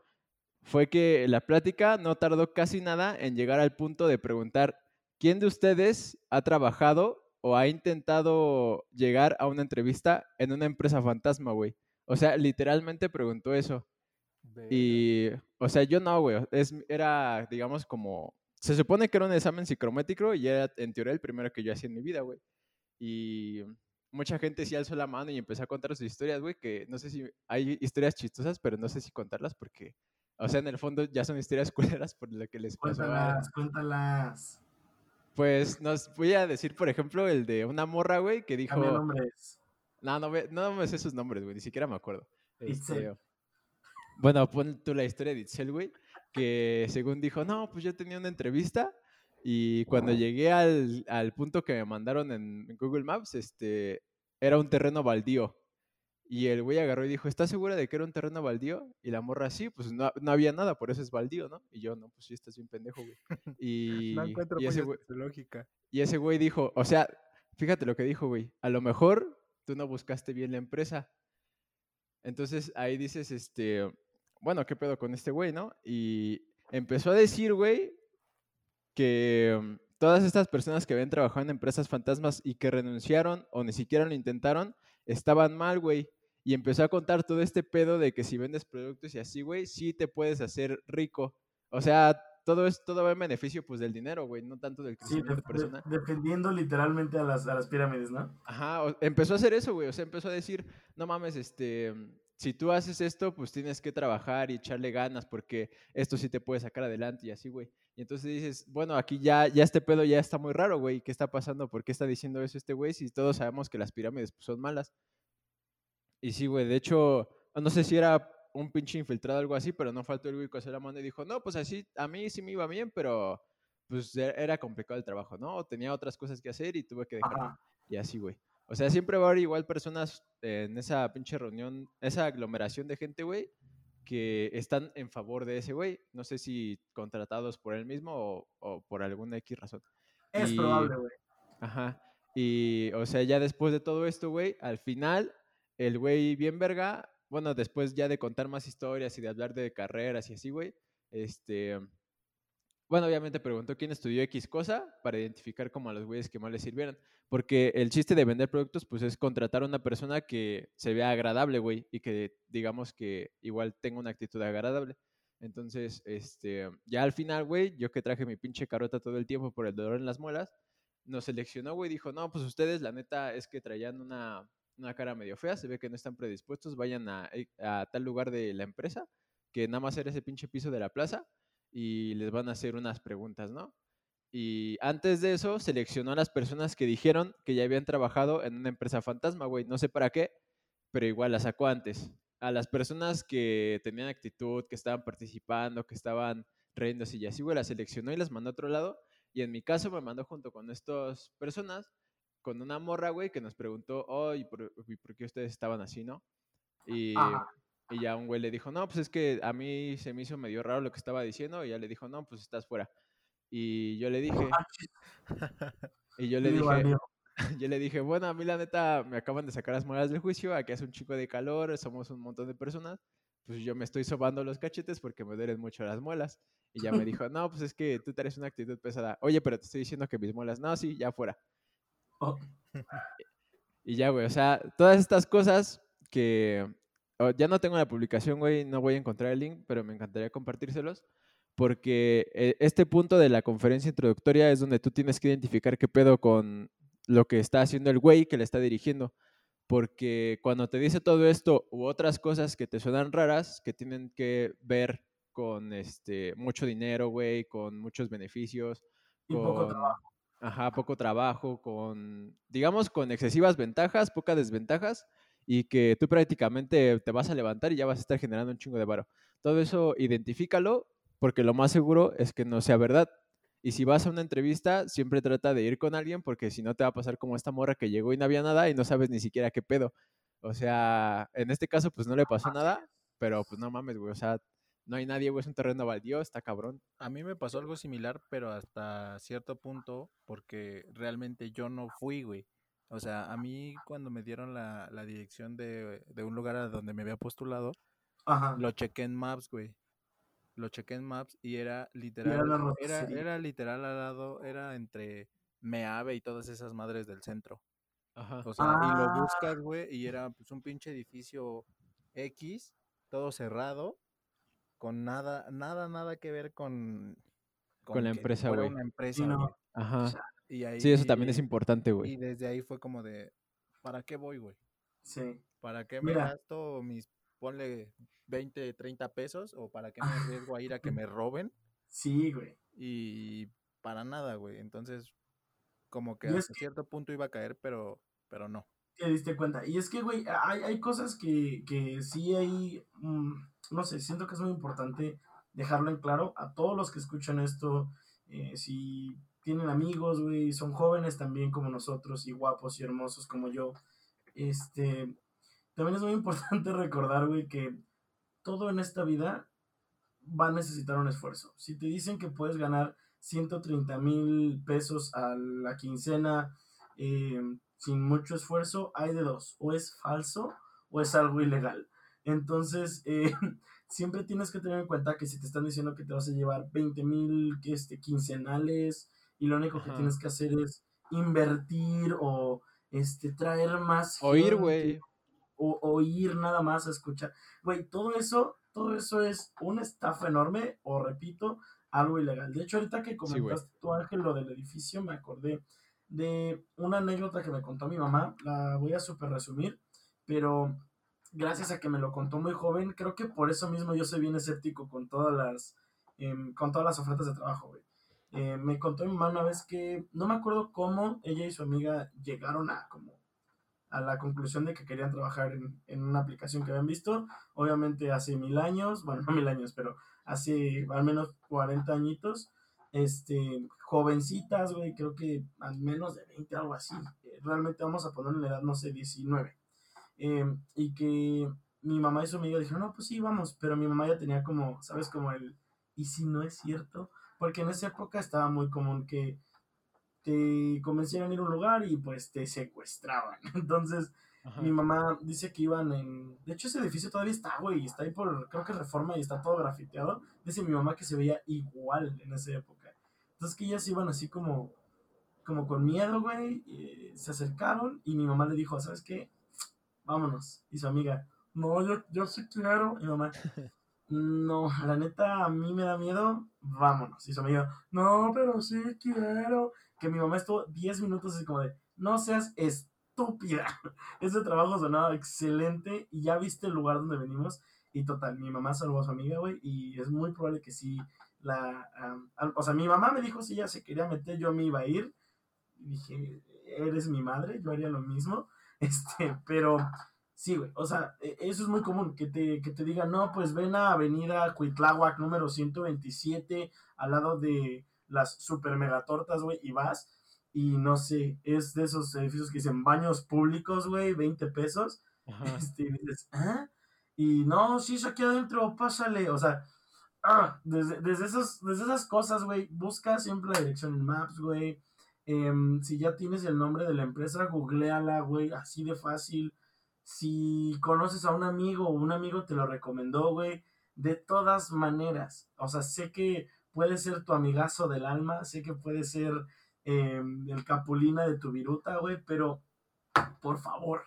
fue que la plática no tardó casi nada en llegar al punto de preguntar, ¿quién de ustedes ha trabajado o ha intentado llegar a una entrevista en una empresa fantasma, güey? O sea, literalmente preguntó eso. Y, o sea, yo no, güey. Es, era, digamos, como. Se supone que era un examen psicométrico y era, en teoría, el primero que yo hacía en mi vida, güey. Y mucha gente sí alzó la mano y empezó a contar sus historias, güey. Que no sé si. Hay historias chistosas, pero no sé si contarlas porque. O sea, en el fondo ya son historias culeras por lo que les pasó. a- Cuéntalas, cuéntalas. Pues nos voy a decir, por ejemplo, el de una morra, güey, que dijo. Nombres. No, no, me- no me sé sus nombres, güey, ni siquiera me acuerdo. Este, bueno, pon tú la historia de Itzel, güey, que según dijo, no, pues yo tenía una entrevista y cuando llegué al, al punto que me mandaron en Google Maps, este, era un terreno baldío. Y el güey agarró y dijo, ¿estás segura de que era un terreno baldío? Y la morra, sí, pues no, no había nada, por eso es baldío, ¿no? Y yo, no, pues sí, estás bien pendejo, güey. Y, no encuentro y ese güey, sociológica. y ese güey dijo, o sea, fíjate lo que dijo, güey. A lo mejor tú no buscaste bien la empresa. Entonces ahí dices, este, bueno, ¿qué pedo con este güey, no? Y empezó a decir, güey, que mm, todas estas personas que habían trabajado en empresas fantasmas y que renunciaron o ni siquiera lo intentaron, estaban mal, güey. Y empezó a contar todo este pedo de que si vendes productos y así, güey, sí te puedes hacer rico. O sea, todo es todo va en beneficio pues del dinero, güey, no tanto del Sí, crecimiento de- de- personal. defendiendo literalmente a las, a las pirámides, ¿no? Ajá, o- empezó a hacer eso, güey. O sea, empezó a decir, no mames, este, si tú haces esto, pues tienes que trabajar y echarle ganas porque esto sí te puede sacar adelante y así, güey. Y entonces dices, bueno, aquí ya, ya este pedo ya está muy raro, güey. ¿Qué está pasando? ¿Por qué está diciendo eso este güey? Si todos sabemos que las pirámides pues, son malas. Y sí, güey, de hecho, no sé si era un pinche infiltrado o algo así, pero no faltó el güey que alzó la mano y dijo, no, pues así, a mí sí me iba bien, pero pues e- era complicado el trabajo, ¿no? Tenía otras cosas que hacer y tuve que dejar. Ajá. Y así, güey. O sea, siempre va a haber igual personas en esa pinche reunión, esa aglomeración de gente, güey, que están en favor de ese güey. No sé si contratados por él mismo o, o por alguna X razón. Es Y- probable, güey. Ajá. Y, o sea, ya después de todo esto, güey, al final, el güey bien verga, bueno, después ya de contar más historias y de hablar de carreras y así, güey, este, bueno, obviamente preguntó quién estudió X cosa para identificar como a los güeyes que más le sirvieran. Porque el chiste de vender productos, pues es contratar a una persona que se vea agradable, güey, y que digamos que igual tenga una actitud agradable. Entonces, este, ya al final, güey, yo que traje mi pinche carota todo el tiempo por el dolor en las muelas, nos seleccionó, güey, dijo, no, pues ustedes, la neta, es que traían una, una cara medio fea, se ve que no están predispuestos, vayan a, eh, a tal lugar de la empresa, que nada más era ese pinche piso de la plaza, y les van a hacer unas preguntas, ¿no? Y antes de eso, seleccionó a las personas que dijeron que ya habían trabajado en una empresa fantasma, güey, no sé para qué, pero igual la sacó antes. A las personas que tenían actitud, que estaban participando, que estaban riéndose y así, güey, las seleccionó y las mandó a otro lado. Y en mi caso me mandó junto con estas personas, con una morra, güey, que nos preguntó, oh, ¿y por, y por qué ustedes estaban así, no? Y, y ya un güey le dijo, no, pues es que a mí se me hizo medio raro lo que estaba diciendo. Y ya le dijo, no, pues estás fuera. Y yo le dije, y yo le dije, yo le dije, bueno, a mí la neta me acaban de sacar las muelas del juicio, aquí hace un chico de calor, somos un montón de personas, pues yo me estoy sobando los cachetes porque me duelen mucho las muelas. Y ya me dijo, no, pues es que tú traes una actitud pesada. Oye, pero te estoy diciendo que mis muelas, no, sí, ya fuera. Oh, Y ya, güey, o sea, todas estas cosas que oh, ya no tengo la publicación, güey, no voy a encontrar el link, pero me encantaría compartírselos. porque eh, este punto de la conferencia introductoria es donde tú tienes que identificar qué pedo con lo que está haciendo el güey que le está dirigiendo. Porque cuando te dice todo esto u otras cosas que te suenan raras, que tienen que ver con este mucho dinero, güey, con muchos beneficios, Y poco trabajo. Ajá, poco trabajo, con, digamos, con excesivas ventajas, pocas desventajas, y que tú prácticamente te vas a levantar y ya vas a estar generando un chingo de varo. Todo eso identifícalo, porque lo más seguro es que no sea verdad. Y si vas a una entrevista, siempre trata de ir con alguien, porque si no te va a pasar como esta morra que llegó y no había nada y no sabes ni siquiera qué pedo. O sea, en este caso, pues no le pasó nada, pero pues no mames, güey. O sea, no hay nadie, güey, es un terreno baldío, está cabrón. A mí me pasó algo similar, pero hasta cierto punto, porque realmente yo no fui, güey. O sea, a mí cuando me dieron la, la dirección de, de un lugar a donde me había postulado, Ajá. lo chequé en Maps, güey. Lo chequé en Maps y era era literal, la era, roticería. era literal al lado, era entre Meave y todas esas madres del centro. Ajá. O sea, y lo Ah. buscas, güey, y era pues un pinche edificio X, todo cerrado, con nada, nada, nada que ver con, Con la empresa, güey. una empresa, Sí, no. Ajá. Chale. Y ahí, Sí, eso también es importante, güey. Y desde ahí fue como de, ¿para qué voy, güey? Sí. ¿Para qué me Mira. gasto mis, ponle 20, 30 pesos? ¿O para qué me arriesgo a ir a que me roben? Sí, güey. Y para nada, güey. Entonces, como que Y es hasta cierto punto iba a caer, pero, pero no. te diste cuenta. Y es que, güey, hay, hay cosas que, que sí hay, mm, no sé, siento que es muy importante dejarlo en claro a todos los que escuchan esto. eh, si tienen amigos, güey, son jóvenes también como nosotros y guapos y hermosos como yo. Este, también es muy importante recordar, güey, que todo en esta vida va a necesitar un esfuerzo. Si te dicen que puedes ganar 130 mil pesos a la quincena eh, sin mucho esfuerzo, hay de dos. O es falso o es algo ilegal. Entonces, eh, siempre tienes que tener en cuenta que si te están diciendo que te vas a llevar 20 mil este, quincenales y lo único que tienes que hacer es invertir o este, traer más Oír, güey. o oír nada más a escuchar. Güey, todo eso, todo eso es una estafa enorme, o repito, algo ilegal. De hecho, ahorita que Sí, comentaste tú, Ángel, lo del edificio, me acordé de una anécdota que me contó mi mamá. La voy a super resumir, pero gracias a que me lo contó muy joven, creo que por eso mismo yo soy bien escéptico con todas las, em, con todas las ofertas de trabajo, güey. Eh, me contó mi mamá una vez que no me acuerdo cómo ella y su amiga llegaron a como a la conclusión de que querían trabajar en, en una aplicación que habían visto, obviamente hace mil años, bueno, no mil años, pero hace al menos 40 añitos, este, jovencitas, güey, creo que al menos de 20, algo así, eh, realmente vamos a ponerle la edad, no sé, 19, eh, y que mi mamá y su amiga dijeron, no, pues sí, vamos, pero mi mamá ya tenía como, ¿sabes? Como el, ¿y si no es cierto? Porque en esa época estaba muy común que te convencieran a ir a un lugar y pues te secuestraban. Entonces, Ajá. mi mamá dice que iban en. De hecho, ese edificio todavía está, güey. Está ahí por. Creo que reforma y está todo grafiteado. Dice mi mamá que se veía igual en esa época. Entonces, que ellas iban así como. Como con miedo, güey. eh, se acercaron y mi mamá le dijo: ¿Sabes qué? Vámonos. Y su amiga: No, yo, yo sí quiero. Y mamá: No, la neta, a mí me da miedo. Vámonos. Y su amiga: No, pero sí quiero. Que mi mamá estuvo 10 minutos así como de: No seas estúpida. Ese trabajo sonaba excelente y ya viste el lugar donde venimos. Y total, mi mamá salvó a su amiga, güey, y es muy probable que sí la... al- o sea, mi mamá me dijo si ella se quería meter, yo me iba a ir. Y dije, eres mi madre, yo haría lo mismo. Este, pero sí, güey, o sea, e- eso es muy común, que te, que te digan, no, pues ven a Avenida Cuitláhuac número 127, al lado de las super mega tortas, güey, y vas. Y no sé, es de esos edificios que dicen baños públicos, güey, 20 pesos. Ajá. Este, y dices, ¿ah? Y no, sí, es aquí adentro, pásale. O sea, ah, desde, desde, esos, desde esas cosas, güey, busca siempre la dirección en Maps, güey. Em, si ya tienes el nombre de la empresa, googleala, güey, así de fácil. Si conoces a un amigo o un amigo te lo recomendó, güey, de todas maneras. O sea, sé que puede ser tu amigazo del alma, sé que puede ser em, el capulina de tu viruta, güey, pero por favor,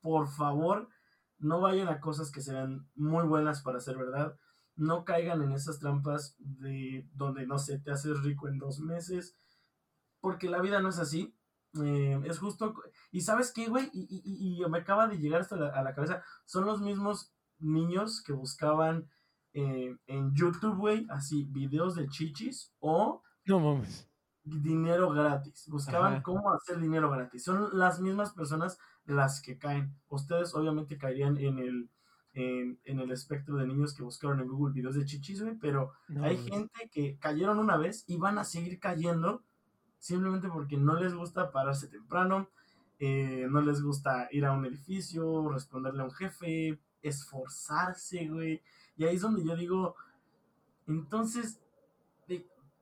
por favor, no vayan a cosas que se vean muy buenas para ser verdad. no caigan en esas trampas de donde, no sé, te haces rico en dos meses, porque la vida no es así. Eh, es justo, y sabes qué, güey, y, y, y, me acaba de llegar esto a la, a la cabeza, son los mismos niños que buscaban eh, en YouTube, güey, así, videos de chichis o... No mames. Dinero gratis. Buscaban Ajá. cómo hacer dinero gratis. Son las mismas personas las que caen. Ustedes obviamente caerían en el, en, en el espectro de niños que buscaron en Google videos de chichis, güey, pero No hay mames. gente que cayeron una vez y van a seguir cayendo simplemente porque no les gusta pararse temprano, eh, no les gusta ir a un edificio, responderle a un jefe, esforzarse, güey. Y ahí es donde yo digo, entonces,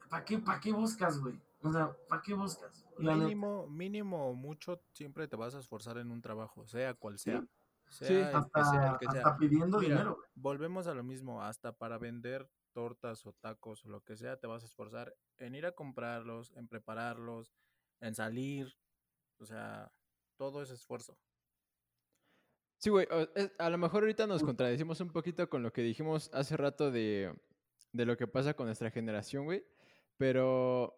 ¿para qué, pa qué buscas, güey? O sea, ¿para qué buscas? La neta. Mínimo, mínimo o mucho, siempre te vas a esforzar en un trabajo, sea cual sea. Sí, Sea el que sea, hasta, sea. pidiendo Mira, dinero, güey. Volvemos a lo mismo, hasta para vender tortas o tacos o lo que sea, te vas a esforzar en ir a comprarlos, en prepararlos, en salir, o sea, todo es esfuerzo. Sí, güey. A lo mejor ahorita nos contradecimos un poquito con lo que dijimos hace rato de, de lo que pasa con nuestra generación, güey. Pero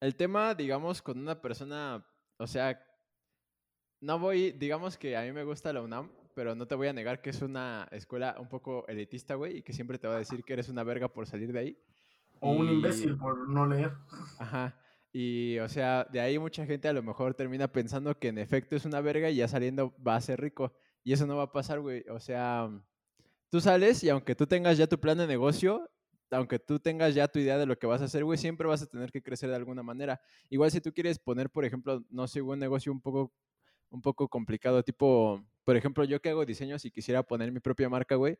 el tema, digamos, con una persona, o sea, no voy, digamos que a mí me gusta la UNAM, pero no te voy a negar que es una escuela un poco elitista, güey, y que siempre te va a decir que eres una verga por salir de ahí. O un Y- imbécil por no leer. Ajá. Y, o sea, de ahí mucha gente a lo mejor termina pensando que en efecto es una verga y ya saliendo va a ser rico. Y eso no va a pasar, güey. O sea, tú sales y aunque tú tengas ya tu plan de negocio, aunque tú tengas ya tu idea de lo que vas a hacer, güey, siempre vas a tener que crecer de alguna manera. Igual si tú quieres poner, por ejemplo, no sé, un negocio un poco, un poco complicado, tipo, por ejemplo, yo que hago diseños y quisiera poner mi propia marca, güey,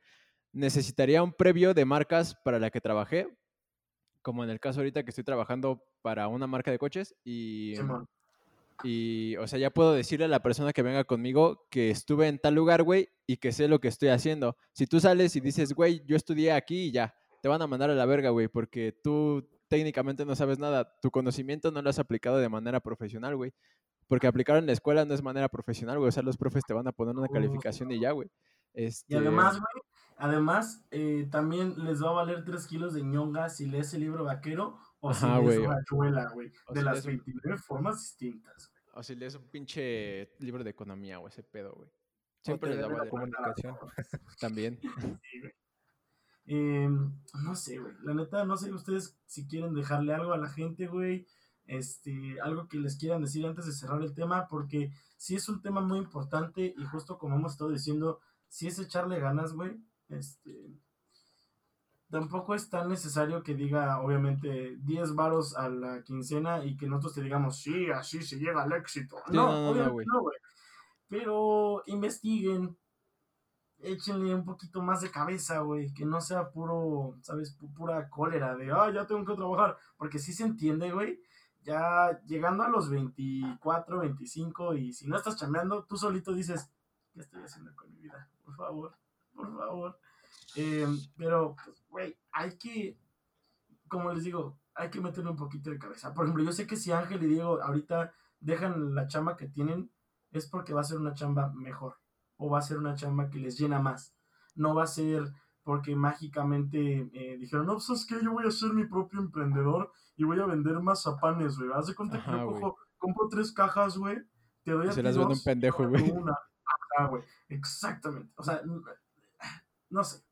necesitaría un previo de marcas para la que trabajé, como en el caso ahorita que estoy trabajando para una marca de coches y, Simón. y o sea, ya puedo decirle a la persona que venga conmigo que estuve en tal lugar, güey, y que sé lo que estoy haciendo. Si tú sales y dices, güey, yo estudié aquí y ya, te van a mandar a la verga, güey, porque tú técnicamente no sabes nada, tu conocimiento no lo has aplicado de manera profesional, güey. Porque aplicar en la escuela no es manera profesional, güey. O sea, los profes te van a poner una calificación y ya, güey. Y Este, además, güey, además, eh, también les va a valer 3 kilos de ñonga si lees el libro vaquero o si lees güey. Rayuela, güey. O De si las lees un- 29 formas distintas. güey. O si lees un pinche libro de economía, güey, ese pedo, güey. Siempre les va a valer comunicación. también. Sí, güey. Eh, no sé, güey. La neta, no sé ustedes si quieren dejarle algo a la gente, güey. Este, algo que les quieran decir antes de cerrar el tema, porque sí es un tema muy importante y justo como hemos estado diciendo, si es echarle ganas, güey. Este, tampoco es tan necesario que diga, obviamente, 10 varos a la quincena y que nosotros te digamos, sí, así se llega al éxito. Sí, no, no, no, güey. no. Pero investiguen, échenle un poquito más de cabeza, güey, que no sea puro, ¿sabes? Pu- Pura cólera de, ah, ya tengo que trabajar, porque sí se entiende, güey, ya llegando a los 24, 25 y si no estás chambeando, tú solito dices, ¿qué estoy haciendo con mi vida? Por favor, por favor. Eh, pero, pues, güey, hay que, como les digo, hay que meterle un poquito de cabeza. Por ejemplo, yo sé que si Ángel y Diego ahorita dejan la chamba que tienen, es porque va a ser una chamba mejor o va a ser una chamba que les llena más. No va a ser porque mágicamente eh, dijeron, no, pues es que yo voy a ser mi propio emprendedor y voy a vender mazapanes, güey. Haz de cuenta que yo cojo, compro tres cajas, güey, te doy Y a se ti las vende un dos, y pendejo, güey. una. Ajá, güey. Exactamente. O sea, no sé.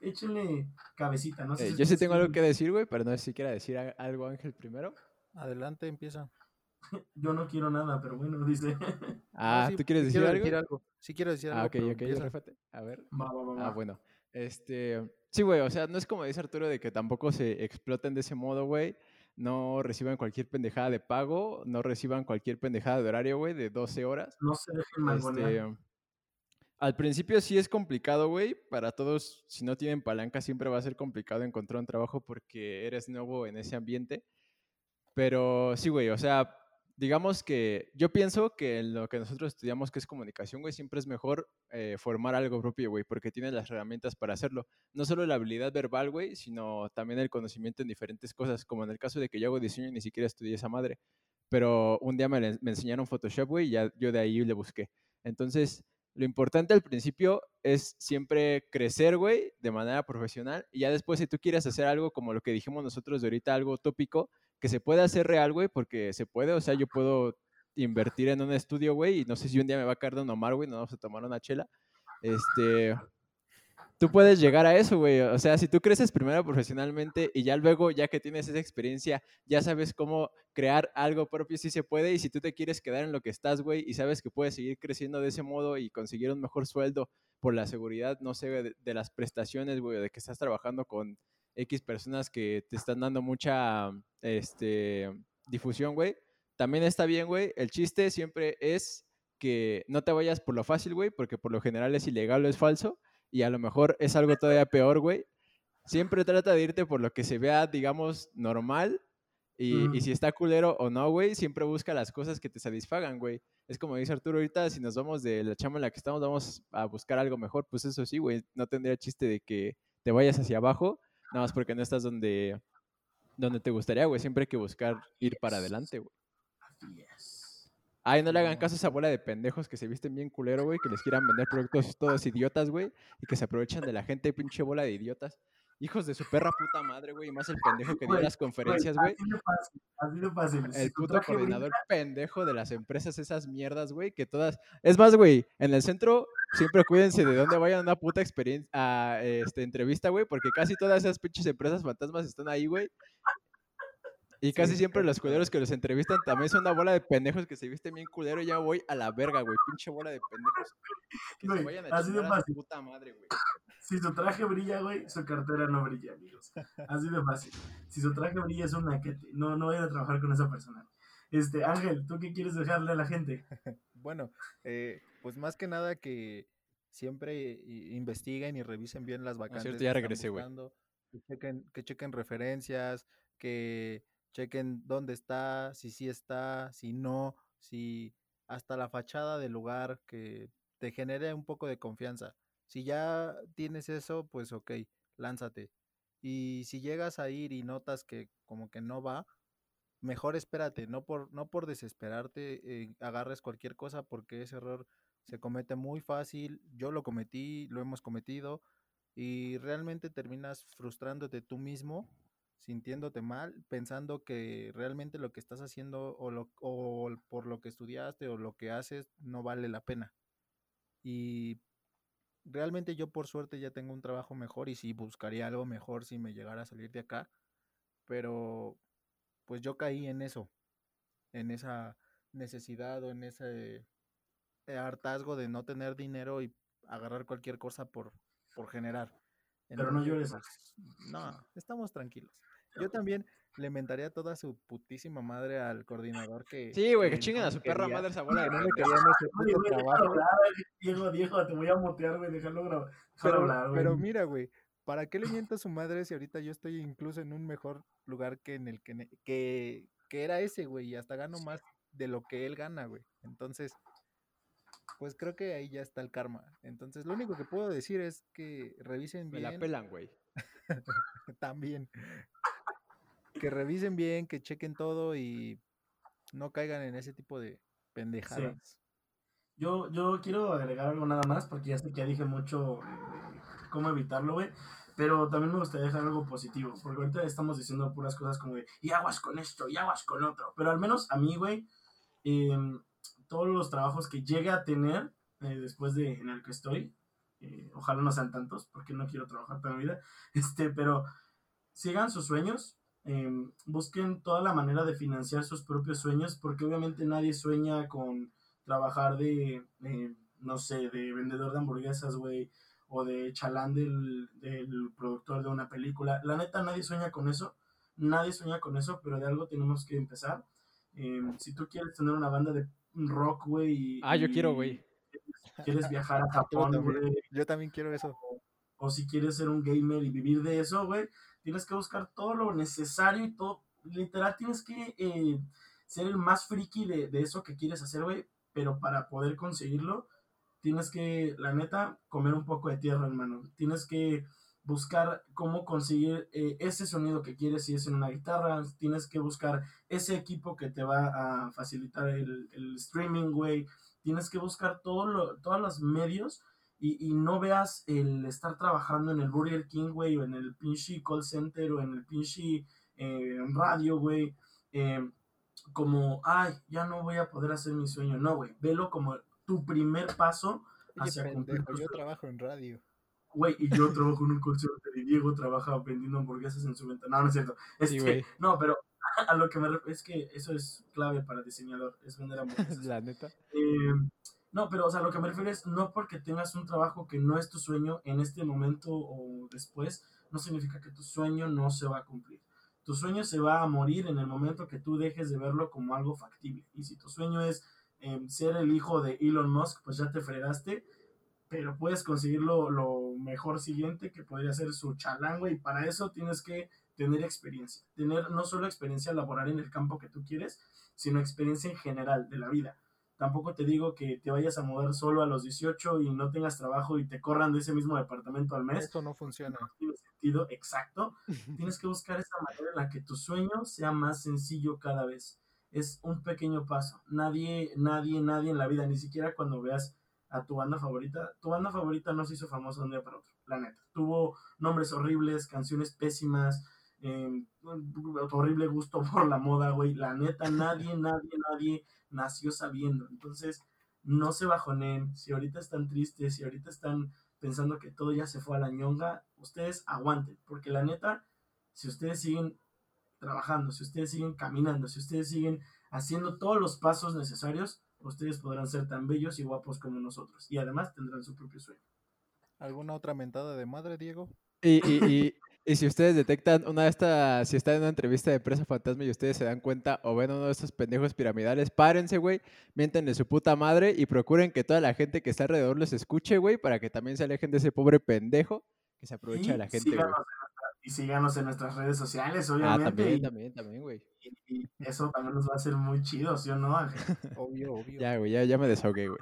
Échenle cabecita, no sé. Eh, si yo sí tengo algo que decir, güey, pero no sé si quiera decir algo Ángel primero. Adelante, empieza. Yo no quiero nada, pero bueno, dice. Ah, sí, ¿tú quieres decir quiero algo? Sí quiero decir Ah, algo. ok, pero ok, empieza. réfate. A ver. Va, va, va, Ah, va. bueno. Este, sí, güey, o sea, no es como dice Arturo de que tampoco se exploten de ese modo, güey. No reciban cualquier pendejada de pago, no reciban cualquier pendejada de horario, güey, de 12 horas. No se dejen. Este, al principio sí es complicado, güey. Para todos, si no tienen palanca, siempre va a ser complicado encontrar un trabajo porque eres nuevo en ese ambiente. Pero sí, güey, o sea, digamos que yo pienso que en lo que nosotros estudiamos, que es comunicación, güey, siempre es mejor eh, formar algo propio, güey, porque tienes las herramientas para hacerlo. No solo la habilidad verbal, güey, sino también el conocimiento en diferentes cosas, como en el caso de que yo hago diseño y ni siquiera estudié esa madre. Pero un día me, me enseñaron Photoshop, güey, y ya yo de ahí le busqué. Entonces, Lo importante al principio es siempre crecer, güey, de manera profesional. Y ya después, si tú quieres hacer algo como lo que dijimos nosotros de ahorita, algo tópico, que se puede hacer real, güey, porque se puede. O sea, yo puedo invertir en un estudio, güey, y no sé si un día me va a caer Don Omar, güey, no vamos a tomar una chela. Este, tú puedes llegar a eso, güey. O sea, si tú creces primero profesionalmente y ya luego, ya que tienes esa experiencia, ya sabes cómo crear algo propio, sí se puede. Y si tú te quieres quedar en lo que estás, güey, y sabes que puedes seguir creciendo de ese modo y conseguir un mejor sueldo por la seguridad, no sé, de, de las prestaciones, güey, de que estás trabajando con X personas que te están dando mucha este, difusión, güey. También está bien, güey. El chiste siempre es que no te vayas por lo fácil, güey, porque por lo general es ilegal o es falso y a lo mejor es algo todavía peor, güey. Siempre trata de irte por lo que se vea, digamos, normal. Y, y si está culero o no, güey, siempre busca las cosas que te satisfagan, güey. Es como dice Arturo ahorita, si nos vamos de la chama en la que estamos, vamos a buscar algo mejor, pues eso sí, güey. No tendría chiste de que te vayas hacia abajo, nada más porque no estás donde, donde te gustaría, güey. Siempre hay que buscar ir para adelante, güey. Así es. Ay, no le hagan caso a esa bola de pendejos que se visten bien culero, güey, que les quieran vender productos todos idiotas, güey, y que se aprovechan de la gente, pinche bola de idiotas. Hijos de su perra puta madre, güey, y más el pendejo que dio las conferencias, güey. El puto coordinador pendejo de las empresas, esas mierdas, güey, que todas... Es más, güey, en el centro siempre cuídense de dónde vayan a una puta experiencia, a este, entrevista, güey, porque casi todas esas pinches empresas fantasmas están ahí, güey. Y casi Sí, siempre los culeros que los entrevistan también son una bola de pendejos que se visten bien culero. y Ya voy a la verga, güey. Pinche bola de pendejos. Que se vayan a así de a fácil. puta madre, güey. Si su traje brilla, güey, su cartera no brilla, amigos. Así de fácil. Si su traje brilla es un naquete. No, no vayan a trabajar con esa persona. Este, Ángel, ¿tú qué quieres dejarle a la gente? Bueno, eh, pues más que nada que siempre investiguen y revisen bien las vacantes. cierto, ya regresé, güey. Que chequen, que chequen referencias, que chequen dónde está, si sí está, si no, si hasta la fachada del lugar que te genere un poco de confianza. Si ya tienes eso, pues ok, lánzate. Y si llegas a ir y notas que como que no va, mejor espérate, no por, no por desesperarte, eh, agarres cualquier cosa porque ese error se comete muy fácil. Yo lo cometí, lo hemos cometido y realmente terminas frustrándote tú mismo, sintiéndote mal, pensando que realmente lo que estás haciendo o, lo, o por lo que estudiaste o lo que haces no vale la pena. Y realmente yo por suerte ya tengo un trabajo mejor y sí buscaría algo mejor si me llegara a salir de acá, pero pues yo caí en eso, en esa necesidad o en ese hartazgo de no tener dinero y agarrar cualquier cosa por, por generar. Pero no llores, pues, no, estamos tranquilos. Yo también le mentaría toda su putísima madre al coordinador que... Sí, güey, que no chinguen a me su perra quería- madre esa bola de que no me quería trabajo. hablar, Diego, Diego, te voy a mutear, güey, déjalo grabar. Pero, hablar, güey. pero mira, güey, ¿para qué le miento a su madre si ahorita yo estoy incluso en un mejor lugar que en el que, que, que era ese, güey, y hasta gano más de lo que él gana, güey? Entonces, pues creo que ahí ya está el karma. Entonces, lo único que puedo decir es que revisen Me bien la pelan, güey. también. Que revisen bien, que chequen todo y no caigan en ese tipo de pendejadas. Yo, yo quiero agregar algo nada más, porque ya sé que ya dije mucho eh, cómo evitarlo, güey. Pero también me gustaría dejar algo positivo, porque ahorita estamos diciendo puras cosas como de, y aguas con esto, y aguas con otro. Pero al menos a mí, güey, em, todos los trabajos que llegue a tener eh, después de en el que estoy, eh, ojalá no sean tantos, porque no quiero trabajar toda mi vida, este, pero sigan sus sueños, em, busquen toda la manera de financiar sus propios sueños, porque obviamente nadie sueña con trabajar de, eh, no sé, de vendedor de hamburguesas, güey, o de chalán del, del productor de una película. La neta, nadie sueña con eso, nadie sueña con eso, pero de algo tenemos que empezar. Em, si tú quieres tener una banda de rock, güey, y- Ah, yo quiero, güey. Quieres viajar a Japón, güey, Yo también quiero eso. o si quieres ser un gamer y vivir de eso, güey, tienes que buscar todo lo necesario y todo, literal, tienes que eh, ser el más friki de, de eso que quieres hacer, güey, pero para poder conseguirlo, tienes que, la neta, comer un poco de tierra, hermano. Tienes que buscar cómo conseguir eh, ese sonido que quieres, si es en una guitarra, tienes que buscar ese equipo que te va a facilitar el, el streaming, güey. Tienes que buscar todos los medios y, y, no veas el estar trabajando en el Burger King, güey, o en el pinche call center, o en el pinche eh, radio, güey, eh, como, ay, ya no voy a poder hacer mi sueño. No, güey, velo como tu primer paso hacia Oye, pendejo, yo trabajo en radio. Güey, y yo trabajo en un call center y Diego trabaja vendiendo hamburguesas en su ventana. No, no es cierto. Es que, no, pero a lo que me refiero es que eso es clave para diseñador, es vender hamburguesas. La neta. Eh, no, pero, o sea, lo que me refiero es no porque tengas un trabajo que no es tu sueño en este momento o después, no significa que tu sueño no se va a cumplir. Tu sueño se va a morir en el momento que tú dejes de verlo como algo factible. Y si tu sueño es eh, ser el hijo de Elon Musk, pues ya te fregaste, pero puedes conseguirlo lo mejor siguiente, que podría ser su chalango, y para eso tienes que tener experiencia. Tener no solo experiencia laboral en el campo que tú quieres, sino experiencia en general de la vida Tampoco te digo que te vayas a mudar solo a los 18 y no tengas trabajo y te corran de ese mismo departamento al mes. Esto no funciona. No tiene sentido, exacto. Tienes que buscar esa manera en la que tu sueño sea más sencillo cada vez. Es un pequeño paso. Nadie, nadie, nadie en la vida, ni siquiera cuando veas a tu banda favorita, tu banda favorita no se hizo famosa un día para otro, la neta. Tuvo nombres horribles, canciones pésimas, eh, horrible gusto por la moda, güey. La neta, nadie, nadie, nadie nació sabiendo. Entonces, no se bajonen. Si ahorita están tristes, si ahorita están pensando que todo ya se fue a la ñonga, ustedes aguanten. Porque la neta, si ustedes siguen trabajando, si ustedes siguen caminando, si ustedes siguen haciendo todos los pasos necesarios, ustedes podrán ser tan bellos y guapos como nosotros. Y además tendrán su propio sueño. ¿Alguna otra mentada de madre, Diego? Y, y, y si ustedes detectan una de estas, si están en una entrevista de Presa Fantasma y ustedes se dan cuenta o ven uno de estos pendejos piramidales, párense, güey, miéntenle su puta madre y procuren que toda la gente que está alrededor los escuche, güey, para que también se alejen de ese pobre pendejo que se aprovecha de la gente, güey. Y síganos en nuestras redes sociales, obviamente. Ah, también, también, también, güey. Y, eso también nos va a hacer muy chido, ¿sí o no, obvio, obvio. Ya, güey, ya, ya me desahogué, güey.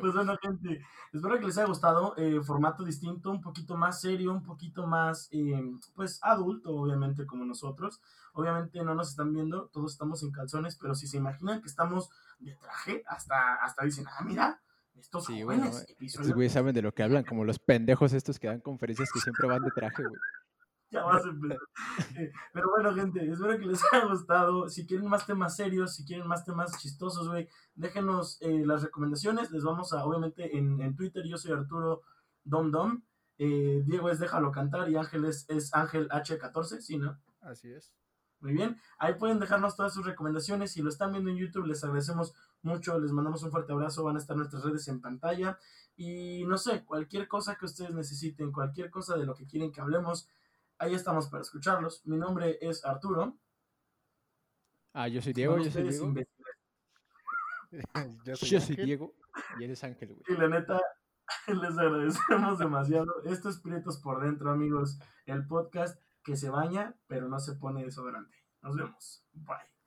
Pues bueno, gente, espero que les haya gustado. Eh, formato distinto, un poquito más serio, un poquito más, eh, pues, adulto, obviamente, como nosotros. Obviamente no nos están viendo, todos estamos en calzones, pero si se imaginan que estamos de traje, hasta, hasta dicen, ah, mira, estos sí, jóvenes. estos güeyes saben de lo que hablan, como los pendejos estos que dan conferencias que siempre van de traje, güey. Ya vas a empezar. Eh, pero bueno, gente, espero que les haya gustado. Si quieren más temas serios, si quieren más temas chistosos, güey, déjenos eh, las recomendaciones. Les vamos a, obviamente, en, en Twitter, yo soy Arturo Dom Dom. Eh, Diego es Déjalo Cantar y Ángel es, es Ángel H14, ¿sí, no? Así es. Muy bien, ahí pueden dejarnos todas sus recomendaciones. Si lo están viendo en YouTube, les agradecemos mucho, les mandamos un fuerte abrazo. Van a estar nuestras redes en pantalla. Y no sé, cualquier cosa que ustedes necesiten, cualquier cosa de lo que quieren que hablemos, ahí estamos para escucharlos. Mi nombre es Arturo. Ah, yo soy Diego, yo soy Diego. yo soy, Diego y eres Ángel, güey. Y la neta, les agradecemos demasiado. Esto es Prietos por Dentro, amigos. El podcast que se baña, pero no se pone desodorante. Nos vemos. Bye.